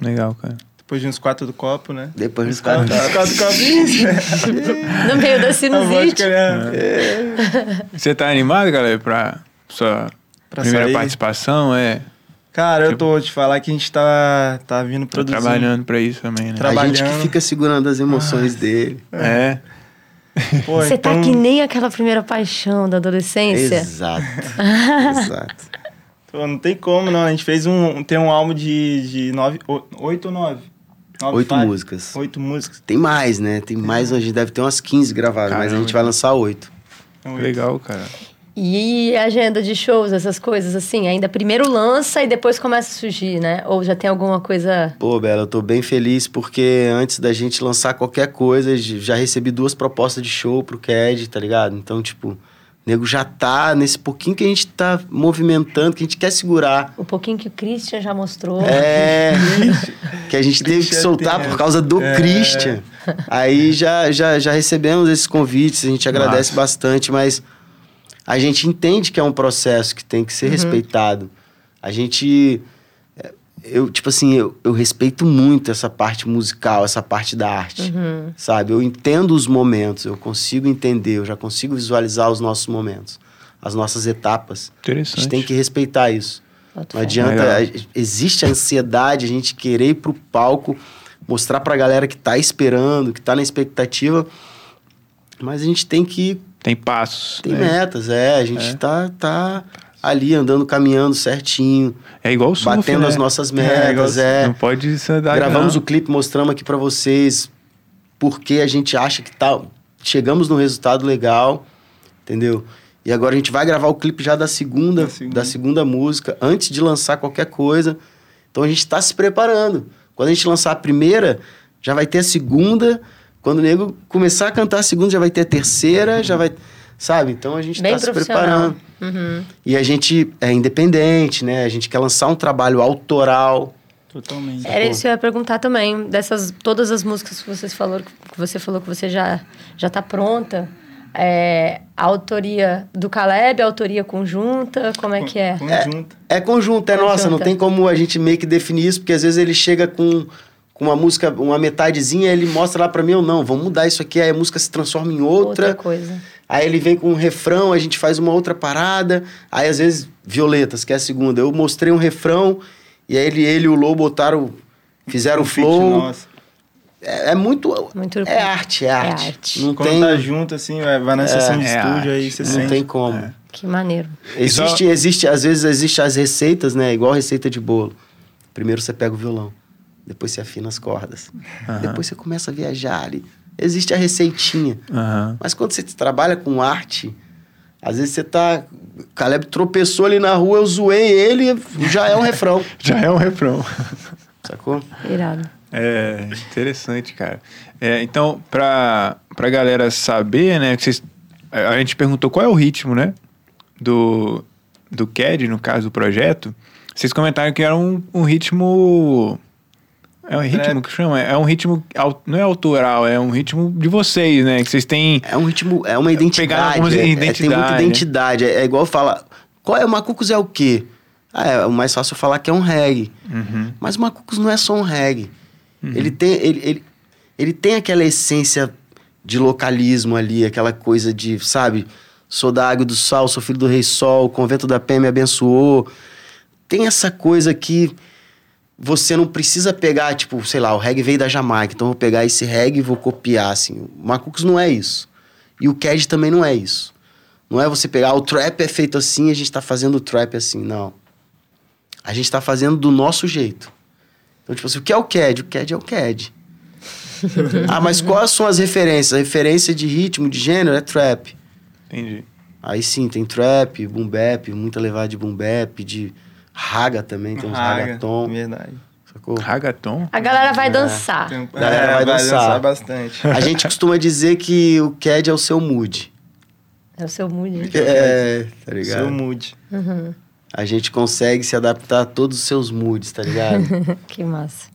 Speaker 1: Legal, cara.
Speaker 3: Depois de uns quatro do copo, né?
Speaker 4: Depois dos
Speaker 3: Os
Speaker 4: caras.
Speaker 3: quatro copinhos.
Speaker 2: No meio da sinusite.
Speaker 3: né?
Speaker 1: Você tá animado, galera, pra sua
Speaker 3: Pra
Speaker 1: primeira
Speaker 3: sair?
Speaker 1: participação? É.
Speaker 3: Cara, eu tô te falar que a gente tá, tá vindo
Speaker 1: Tô
Speaker 3: produzindo.
Speaker 1: trabalhando pra isso também, né?
Speaker 3: Tra-
Speaker 4: A gente que
Speaker 3: trabalhando.
Speaker 4: fica segurando as emoções dele.
Speaker 1: É.
Speaker 3: Pô,
Speaker 2: Você
Speaker 3: então,
Speaker 2: tá que nem aquela primeira paixão da adolescência.
Speaker 4: Exato. Exato.
Speaker 3: pô, não tem como, não. A gente fez um... Tem um álbum de, de nove... Oito ou nove? Nove
Speaker 4: Oito
Speaker 3: faixas.
Speaker 4: músicas.
Speaker 3: Oito músicas.
Speaker 4: Tem mais, né? Tem mais, a gente deve ter umas 15 gravadas, mas a
Speaker 1: Caramba.
Speaker 4: gente vai lançar oito.
Speaker 3: Então, oito.
Speaker 1: Legal, cara.
Speaker 2: E agenda de shows, essas coisas assim, ainda primeiro lança e depois começa a surgir, né? Ou já tem alguma coisa.
Speaker 4: Pô, Bela, eu tô bem feliz porque antes da gente lançar qualquer coisa, já recebi duas propostas de show pro CAD, tá ligado? Então, tipo, o nego já tá nesse pouquinho que a gente tá movimentando, que a gente quer segurar.
Speaker 2: O pouquinho que o Christian já mostrou.
Speaker 4: É, que a gente teve que soltar por causa do
Speaker 3: É.
Speaker 4: Christian. Aí já, já, já recebemos esses convites, a gente agradece
Speaker 1: Massa.
Speaker 4: bastante, mas a gente entende que é um processo que tem que ser respeitado. A gente. é, Eu, tipo assim, eu, eu respeito muito essa parte musical, essa parte da arte. Sabe? Eu entendo os momentos, eu consigo entender, eu já consigo visualizar os nossos momentos. as nossas etapas. A
Speaker 1: Interessante.
Speaker 4: gente tem que respeitar isso. Não adianta. A- Existe a ansiedade, a gente querer ir pro palco, mostrar pra galera que tá esperando, que tá na expectativa. Mas a gente tem que.
Speaker 1: Tem passos.
Speaker 4: Tem
Speaker 1: né?
Speaker 4: metas, é. A gente tá, tá ali andando, caminhando certinho,
Speaker 1: É igual o surf,
Speaker 4: batendo
Speaker 1: né?
Speaker 4: as nossas
Speaker 3: igual
Speaker 4: metas,
Speaker 3: o
Speaker 4: é.
Speaker 1: Não pode da
Speaker 4: Gravamos
Speaker 1: não.
Speaker 4: o clipe, mostramos aqui pra vocês porque a gente acha que tá. Chegamos num resultado legal, entendeu? E agora a gente vai gravar o clipe já da segunda,
Speaker 3: Da
Speaker 4: da
Speaker 3: segunda.
Speaker 4: segunda, música, antes de lançar qualquer coisa. Então a gente tá se preparando. Quando a gente lançar a primeira, já vai ter a segunda. Quando o nego começar a cantar a segunda, já vai ter a terceira, já vai. Sabe? Então a gente
Speaker 2: Bem
Speaker 4: tá se preparando.
Speaker 2: Uhum.
Speaker 4: E a gente é independente, né? A gente quer lançar um trabalho autoral.
Speaker 3: Totalmente.
Speaker 2: Era isso que eu ia perguntar também. Dessas, todas as músicas que vocês falou, que você falou que você já, já tá pronta. É, a autoria do Caleb, a autoria conjunta, como é que é?
Speaker 3: Conjunto.
Speaker 4: É conjunto, é nossa, não
Speaker 2: Conjunta.
Speaker 4: tem como a gente meio que definir isso, porque às vezes ele chega com, com uma música, uma metadezinha, ele mostra lá pra mim, ou não, vamos mudar isso aqui, aí a música se transforma em outra,
Speaker 2: coisa.
Speaker 4: aí ele vem com um refrão, a gente faz uma outra parada, aí às vezes Violetas, que é a segunda, eu mostrei um refrão, e aí ele, ele e o Low botaram, fizeram o
Speaker 3: Um
Speaker 4: flow,
Speaker 3: nosso.
Speaker 4: é, é muito,
Speaker 2: Muito
Speaker 4: é arte, é arte,
Speaker 2: arte.
Speaker 4: não
Speaker 3: Quando
Speaker 4: tem,
Speaker 3: tá junto, assim, vai na sessão de
Speaker 1: é
Speaker 3: estúdio, aí
Speaker 1: arte,
Speaker 3: você
Speaker 4: não
Speaker 3: sente.
Speaker 4: tem como.
Speaker 1: É.
Speaker 2: Que maneiro.
Speaker 4: Existe, existe, às vezes existe as receitas, né? Igual receita de bolo. Primeiro você pega o violão, depois você afina as cordas,
Speaker 1: Aham.
Speaker 4: depois você começa a viajar ali. Existe a receitinha.
Speaker 1: Aham.
Speaker 4: Mas quando você trabalha com arte, às vezes você tá. O Caleb tropeçou ali na rua, eu zoei ele, já é um refrão.
Speaker 1: Já é um refrão.
Speaker 4: Sacou?
Speaker 2: Irado.
Speaker 1: É interessante, cara. É, então, pra, pra galera saber, né, que vocês, a a gente perguntou qual é o ritmo, né, do, do CAD, no caso do projeto. Vocês comentaram que era um, um ritmo... É um ritmo que chama? É um ritmo, não é autoral, é um ritmo de vocês, né, que vocês têm...
Speaker 4: É um ritmo, é uma identidade.
Speaker 1: algumas
Speaker 4: é- é- tem
Speaker 1: identidade,
Speaker 4: muita
Speaker 1: né?
Speaker 4: identidade. É, é igual fala. Qual é o Macucos é o quê? Ah, é o mais fácil falar que é um reggae.
Speaker 1: Uhum.
Speaker 4: Mas o Macucos não é só um reggae. Ele, tem, ele, ele, ele tem aquela essência de localismo ali, aquela coisa de, sabe? Sou da água do sal, sou filho do rei sol, o convento da Pé me abençoou. Tem essa coisa que você não precisa pegar, tipo, sei lá, o reggae veio da Jamaica, então eu vou pegar esse reggae e vou copiar, assim. O Macucos não é isso. E o CAD também não é isso. Não é você pegar, "Ah, o trap é feito assim, a gente tá fazendo o trap assim, não. A gente tá fazendo do nosso jeito. Então, tipo assim, o que é o CAD? O CAD é o CAD. ah, mas quais são as referências? A referência de ritmo, de gênero é trap.
Speaker 1: Entendi.
Speaker 4: Aí sim, tem trap, boom bap, muita levada de boom bap, de raga também, tem uns
Speaker 3: Raga,
Speaker 4: ragaton,
Speaker 3: Verdade.
Speaker 4: sacou?
Speaker 1: Ragaton?
Speaker 2: A galera vai dançar.
Speaker 3: Tem-
Speaker 4: Galera
Speaker 3: é,
Speaker 4: vai dançar.
Speaker 3: bastante.
Speaker 4: A gente costuma dizer que o CAD é o seu mood.
Speaker 2: É o seu mood.
Speaker 4: É, tá ligado?
Speaker 3: Seu mood.
Speaker 4: A gente consegue se adaptar a todos os seus moods, tá ligado?
Speaker 2: que massa.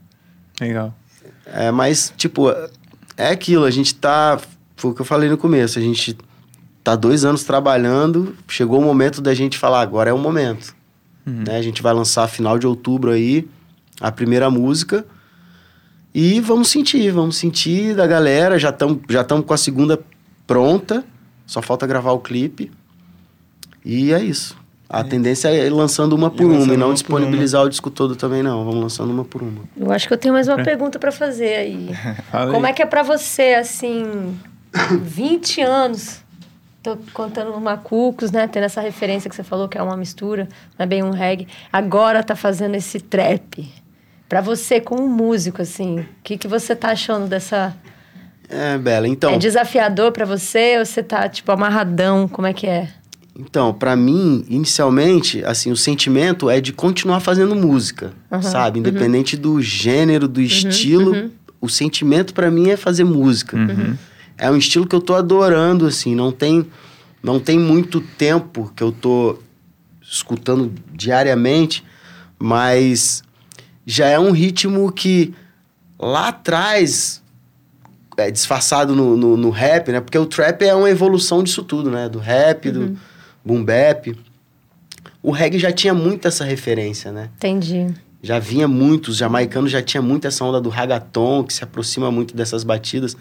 Speaker 1: Legal.
Speaker 4: É, mas, tipo, é aquilo, a gente tá. Foi o que eu falei no começo, a gente tá dois anos trabalhando, chegou o momento da gente falar, agora é o momento. Né? A gente vai lançar final de outubro aí a primeira música. E vamos sentir, vamos sentir da galera. Já estamos já tamo com a segunda pronta, só falta gravar o clipe. E é isso. A tendência é ir lançando uma por uma
Speaker 3: lançando
Speaker 4: e não
Speaker 3: uma
Speaker 4: disponibilizar o disco todo também, não. Vamos lançando uma por uma.
Speaker 2: Eu acho que eu tenho mais uma pergunta pra fazer aí.
Speaker 1: Fala
Speaker 2: Como é que é pra você, assim, 20 anos, tô contando no Macucos, né? Tendo essa referência que você falou, que é uma mistura, não é bem um reggae. Agora tá fazendo esse trap. Pra você, como músico, assim, o que, que você tá achando dessa...
Speaker 4: É, Bela. Então,
Speaker 2: É desafiador pra você ou você tá, tipo, amarradão? Como é que é?
Speaker 4: Então, pra mim, inicialmente, assim, o sentimento é de continuar fazendo música,
Speaker 2: Aham,
Speaker 4: sabe? Independente do gênero, do estilo, o sentimento pra mim é fazer música.
Speaker 1: Uhum.
Speaker 4: É um estilo que eu tô adorando, assim, não tem não tem muito tempo que eu tô escutando diariamente, mas já é um ritmo que lá atrás é disfarçado no, no, no rap, né? Porque o trap é uma evolução disso tudo, né? Do rap, do boom bap. O reggae já tinha muito essa referência, né?
Speaker 2: Entendi.
Speaker 4: Já vinha muito, os jamaicanos já tinha muito essa onda do ragaton, que se aproxima muito dessas batidas.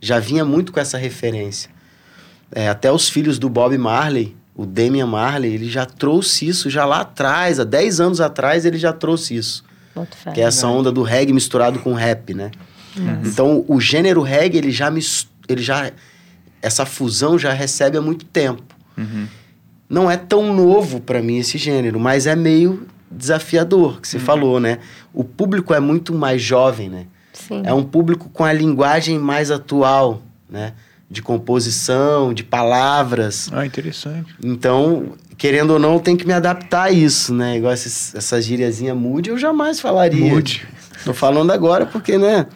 Speaker 4: Já vinha muito com essa referência. É, até os filhos do Bob Marley, o Damian Marley, ele já trouxe isso já lá atrás, há 10 anos atrás ele já trouxe isso.
Speaker 2: Fé.
Speaker 4: Que é essa onda do reggae misturado com rap, né? Então, o gênero reggae, ele já, ele já... Essa fusão já recebe há muito tempo. Não é tão novo pra mim esse gênero, mas é meio desafiador, que você falou, né? O público é muito mais jovem, né?
Speaker 2: Sim.
Speaker 4: É um público com a linguagem mais atual, né? De composição, de palavras.
Speaker 1: Ah, interessante.
Speaker 4: Então, querendo ou não, tem que me adaptar a isso, né? Igual esses, essa gíriazinha mude, eu jamais falaria.
Speaker 1: Mude.
Speaker 4: Tô falando agora porque, né?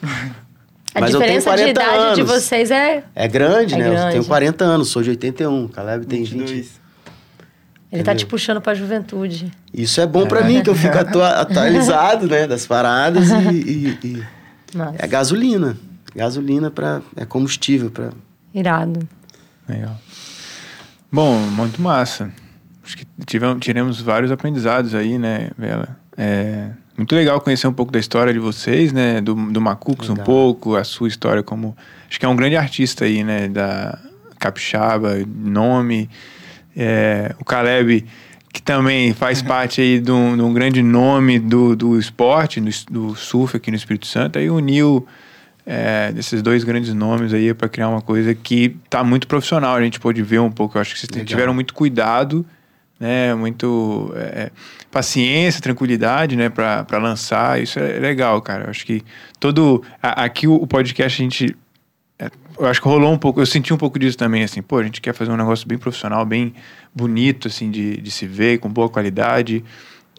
Speaker 2: A
Speaker 4: Mas eu tenho
Speaker 2: diferença de
Speaker 4: 40
Speaker 2: idade de
Speaker 4: anos.
Speaker 2: vocês é.
Speaker 4: É grande,
Speaker 2: É
Speaker 4: né? Eu
Speaker 2: grande.
Speaker 4: tenho 40 anos, sou de 81. Caleb tem 20.
Speaker 3: 22.
Speaker 2: Ele tá
Speaker 4: Entendeu?
Speaker 2: te puxando pra juventude.
Speaker 4: Isso é bom pra mim, que eu fico atua- atualizado, né? Das paradas e, e- e-
Speaker 2: Mas,
Speaker 4: É gasolina. Gasolina para é combustível para
Speaker 2: irado.
Speaker 1: Legal. Bom, muito massa. Acho que tivemos, tiramos vários aprendizados aí, né, Bela? É muito legal conhecer um pouco da história de vocês, né? Do, do Macucos um pouco, a sua história como... Acho que é um grande artista aí, né? Da Capixaba, nome. É, o Caleb, que também faz parte aí de um, de um grande nome do, do esporte, do, do surf aqui no Espírito Santo. Aí uniu é, desses dois grandes nomes aí para criar uma coisa que tá muito profissional. A gente pôde ver um pouco. Eu acho que vocês
Speaker 4: Legal.
Speaker 1: tiveram muito cuidado, né? Muito é, paciência, tranquilidade, né? Para lançar. Isso é legal, cara. Eu acho que todo a- aqui o, podcast a gente é, eu acho que rolou um pouco, eu senti um pouco disso também, assim, pô, a gente quer fazer um negócio bem profissional, bem bonito, assim, de, de se ver, com boa qualidade.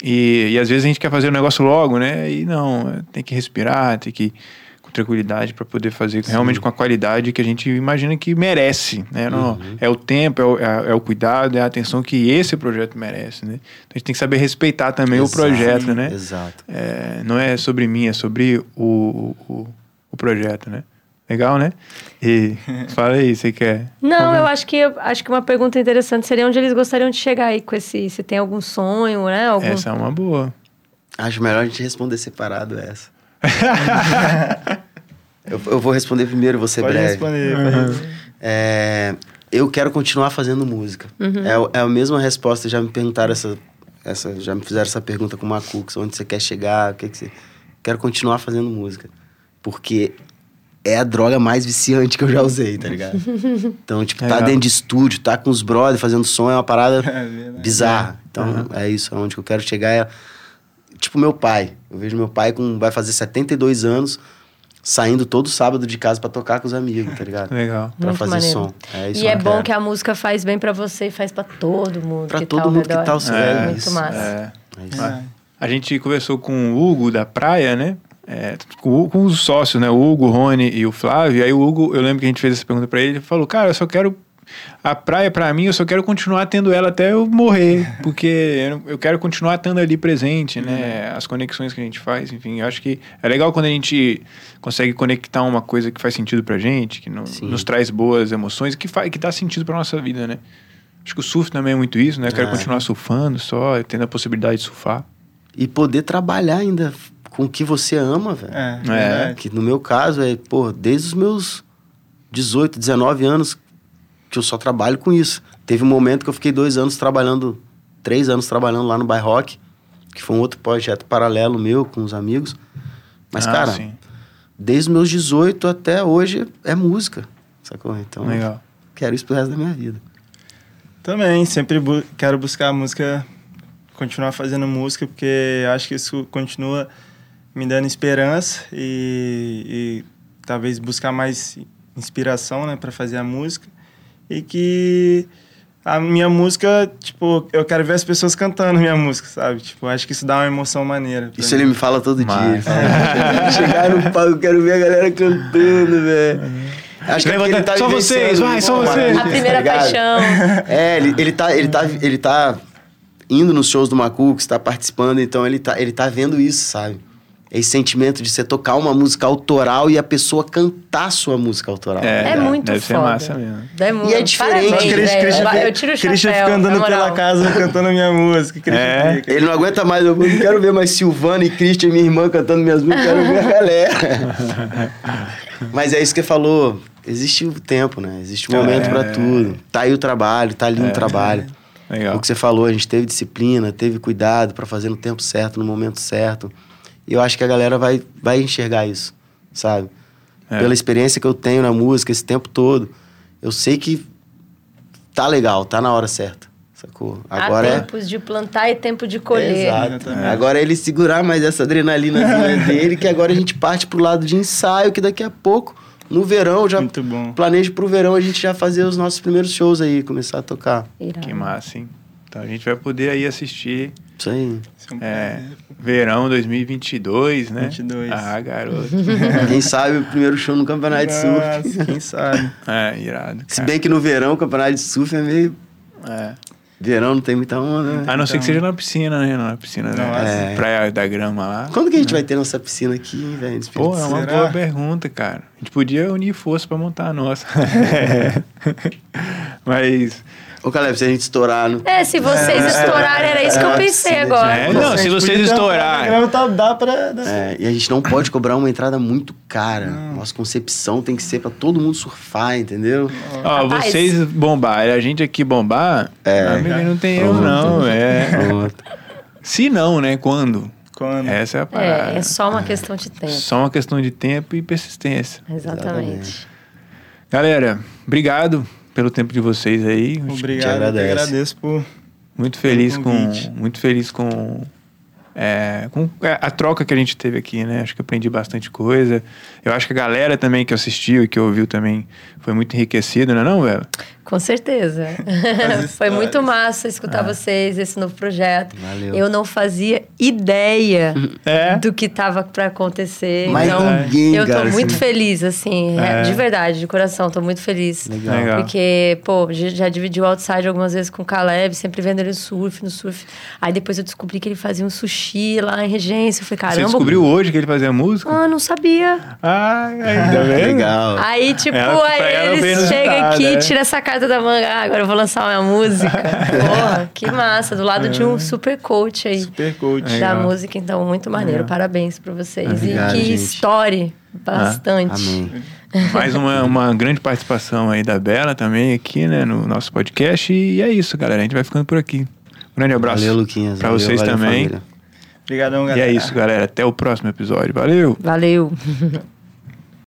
Speaker 1: E, e às vezes a gente quer fazer o negócio logo, né? E não, tem que respirar, tem que ir com tranquilidade para poder fazer realmente com a qualidade que a gente imagina que merece, né? Não, É o tempo, é o, é, é o cuidado, é a atenção que esse projeto merece, né? Então a gente tem que saber respeitar também o projeto, né?
Speaker 4: Exato.
Speaker 1: É, não é sobre mim, é sobre o, o, o projeto, né? Legal, né? E fala aí, você quer.
Speaker 2: Não, eu acho que acho que uma pergunta interessante seria onde eles gostariam de chegar aí com esse. Se tem algum sonho, né? Algum...
Speaker 1: Essa é uma boa.
Speaker 4: Acho melhor a gente responder separado essa. eu, eu vou responder primeiro, vou ser
Speaker 3: Pode
Speaker 4: breve.
Speaker 3: responder. pode responder.
Speaker 4: É, eu quero continuar fazendo música. É, o- é a mesma resposta. Já me perguntaram essa, essa, já me fizeram essa pergunta com o Macux, onde você quer chegar, o que que você quero continuar fazendo música, porque é a droga mais viciante que eu já usei, tá ligado? Então, tipo, tá
Speaker 1: Legal.
Speaker 4: dentro de estúdio, tá com os brothers fazendo som é uma parada
Speaker 3: É
Speaker 4: bizarra. Então, é isso, onde que eu quero chegar é tipo meu pai. Eu vejo meu pai com vai fazer 72 anos saindo todo sábado de casa pra tocar com os amigos, tá ligado?
Speaker 1: Legal.
Speaker 4: Pra
Speaker 2: Muito
Speaker 4: fazer
Speaker 2: maneiro.
Speaker 4: som. É isso
Speaker 2: e é bom
Speaker 4: quero.
Speaker 2: que a música faz bem pra você e faz pra todo mundo.
Speaker 4: Pra
Speaker 2: que
Speaker 4: todo
Speaker 2: tá ao
Speaker 4: mundo que tá ao seu
Speaker 1: É,
Speaker 2: Muito
Speaker 4: isso.
Speaker 2: massa.
Speaker 1: É.
Speaker 4: É isso.
Speaker 3: É.
Speaker 1: A gente conversou com o Hugo da Praia, né? É, com, com os sócios, né? O Hugo, o Rony e o Flávio. Aí o Hugo, eu lembro que a gente fez essa pergunta pra ele. Ele falou, cara, eu só quero. A praia, pra mim, eu só quero continuar tendo ela até eu morrer. Porque eu, quero continuar estando ali presente, né? As conexões que a gente faz, enfim. Eu acho que é legal quando a gente consegue conectar uma coisa que faz sentido pra gente, que no- nos traz boas emoções, que, faz, que dá sentido pra nossa vida, né? Acho que o surf também é muito isso, né? Eu quero
Speaker 4: É.
Speaker 1: continuar surfando só, tendo a possibilidade de surfar.
Speaker 4: E poder trabalhar ainda com o que você ama, velho.
Speaker 3: É,
Speaker 1: É.
Speaker 4: Que no meu caso é, pô, desde os meus 18, 19 anos que eu só trabalho com isso. Teve um momento que eu fiquei dois anos trabalhando, três anos trabalhando lá no By Rock, que foi um outro projeto paralelo meu com os amigos. Mas,
Speaker 1: Ah,
Speaker 4: cara,
Speaker 1: sim.
Speaker 4: desde os meus 18 até hoje é música, sacou? Então,
Speaker 1: Legal.
Speaker 4: quero isso pro resto da minha vida.
Speaker 3: Também, sempre bu- quero buscar música, continuar fazendo música, porque acho que isso continua me dando esperança e, e talvez buscar mais inspiração, né, para fazer a música. E que a minha música, tipo, eu quero ver as pessoas cantando minha música, sabe? Tipo, acho que isso dá uma emoção maneira.
Speaker 4: Isso
Speaker 3: mim.
Speaker 4: ele me fala todo dia.
Speaker 1: Mas-
Speaker 4: fala, chegar no palco, eu quero ver a galera cantando, velho. Acho que é ele tá
Speaker 1: só vocês, vai, só vocês.
Speaker 2: A primeira
Speaker 4: tá
Speaker 2: paixão.
Speaker 4: É, ele, ele, tá, ele, tá, ele tá indo nos shows do Macuco, tá participando, então ele tá, ele tá vendo isso, sabe? Esse sentimento de você tocar uma música autoral e a pessoa cantar sua música autoral.
Speaker 1: É,
Speaker 2: É muito
Speaker 1: deve ser
Speaker 2: foda.
Speaker 1: massa mesmo.
Speaker 2: É muito.
Speaker 4: E é diferente.
Speaker 2: Parabéns,
Speaker 3: Christian. Christian,
Speaker 2: Eu tiro o chapéu,
Speaker 3: Christian fica andando pela casa cantando a minha música. Christian
Speaker 1: É.
Speaker 3: fica.
Speaker 4: Ele não aguenta mais, eu não quero ver mais Silvana e Christian, minha irmã, cantando minhas músicas, quero ver a galera. Mas é isso que ele falou, existe o tempo, né? Existe o momento
Speaker 1: É.
Speaker 4: pra tudo. Tá aí o trabalho, tá ali o trabalho.
Speaker 1: Legal.
Speaker 4: O que você falou, a gente teve disciplina, teve cuidado para fazer no tempo certo, no momento certo. E eu acho que a galera vai, vai enxergar isso, sabe?
Speaker 1: É.
Speaker 4: Pela experiência que eu tenho na música esse tempo todo, eu sei que tá legal, tá na hora certa, sacou? Agora
Speaker 2: Há
Speaker 4: é.
Speaker 2: tempos de plantar e tempo de colher.
Speaker 4: Exato.
Speaker 3: Exatamente.
Speaker 4: Agora é ele segurar mais essa adrenalina dele, que agora a gente parte pro lado de ensaio, que daqui a pouco, no verão, eu já
Speaker 3: Muito bom.
Speaker 4: planejo pro verão a gente já fazer os nossos primeiros shows aí, começar a tocar.
Speaker 2: Irado.
Speaker 1: Que massa, hein? Então a gente vai poder aí assistir
Speaker 4: Isso aí.
Speaker 3: Isso é um
Speaker 1: é. Verão 2022, né?
Speaker 3: 22.
Speaker 1: Ah, garoto.
Speaker 4: Quem sabe o primeiro show no Campeonato de Surf.
Speaker 3: Nossa, quem sabe?
Speaker 1: é, irado.
Speaker 4: Se
Speaker 1: cara.
Speaker 4: bem que no verão o Campeonato de Surf é meio.
Speaker 1: É.
Speaker 4: Verão não tem muita onda, né?
Speaker 1: A não ser que
Speaker 3: Então-
Speaker 1: seja na piscina, né? Na piscina da
Speaker 3: Nossa.
Speaker 4: É.
Speaker 1: Praia da Grama lá.
Speaker 4: Quando que a gente vai ter nossa piscina aqui, velho?
Speaker 1: Pô, é uma
Speaker 3: Será?
Speaker 1: boa pergunta, cara. A gente podia unir força pra montar a nossa. Mas.
Speaker 4: Ô, Caleb, se a gente estourar no.
Speaker 2: É, se vocês estourarem, era isso que eu pensei
Speaker 4: sim,
Speaker 2: agora.
Speaker 1: É, não, se vocês estourarem.
Speaker 3: Tá, dá pra. Dá.
Speaker 4: É, e a gente não pode cobrar uma entrada muito cara. Nossa concepção tem que ser pra todo mundo surfar, entendeu?
Speaker 1: Ó, vocês bombarem, a gente aqui bombar,
Speaker 4: É.
Speaker 1: amigo, não tem erro, não. É.
Speaker 4: Pronto.
Speaker 1: Se não, né? Quando?
Speaker 3: Quando?
Speaker 1: Essa é a parada.
Speaker 2: É, é só uma questão de tempo.
Speaker 1: Só uma questão de tempo e persistência.
Speaker 2: Exatamente.
Speaker 1: Galera, obrigado pelo tempo de vocês aí.
Speaker 3: Obrigado, eu que
Speaker 4: agradece.
Speaker 3: agradeço por.
Speaker 1: Muito feliz com, muito feliz com, é, com a troca que a gente teve aqui, né? Acho que aprendi bastante coisa. Eu acho que a galera também que assistiu e que ouviu também foi muito enriquecida, não é não, velho?
Speaker 2: Com certeza. Foi muito massa escutar vocês, esse novo projeto.
Speaker 4: Valeu.
Speaker 2: Eu não fazia ideia
Speaker 1: É.
Speaker 2: do que tava pra acontecer.
Speaker 4: Mas
Speaker 2: então,
Speaker 4: ninguém,
Speaker 2: eu tô
Speaker 4: cara,
Speaker 2: muito
Speaker 4: assim.
Speaker 2: feliz, assim,
Speaker 1: É.
Speaker 2: de verdade, de coração, tô muito feliz.
Speaker 4: Legal.
Speaker 1: Legal.
Speaker 2: Porque, pô, já dividi o outside algumas vezes com o Caleb, sempre vendo ele no surf, no surf. Aí depois eu descobri que ele fazia um sushi lá em Regência. Eu falei,
Speaker 1: Você
Speaker 2: caramba.
Speaker 1: descobriu hoje que ele fazia música?
Speaker 2: Ah, não sabia.
Speaker 1: Ah, ainda bem.
Speaker 4: Legal.
Speaker 2: Aí, tipo,
Speaker 1: Ela-
Speaker 2: aí ele chega aqui,
Speaker 1: né?
Speaker 2: tira essa carta da manga. Ah, agora eu vou lançar uma música. Porra, que massa. Do lado de um super coach aí
Speaker 3: Super coach.
Speaker 1: É.
Speaker 2: da
Speaker 1: Legal.
Speaker 2: música. Então, muito maneiro.
Speaker 1: Legal.
Speaker 2: Parabéns pra vocês.
Speaker 4: Obrigado,
Speaker 2: e que
Speaker 4: gente.
Speaker 2: estoure bastante.
Speaker 4: Amém.
Speaker 1: Mais uma, uma grande participação aí da Bela também aqui, né, no nosso podcast. E é isso, galera. A gente vai ficando por aqui. Um grande abraço
Speaker 4: Valeu, Luquinhas.
Speaker 1: pra
Speaker 4: Valeu,
Speaker 1: vocês
Speaker 4: valeu,
Speaker 1: também.
Speaker 4: família.
Speaker 3: Obrigadão,
Speaker 1: E
Speaker 3: galera.
Speaker 1: é isso, galera. Até o próximo episódio. Valeu!
Speaker 2: Valeu.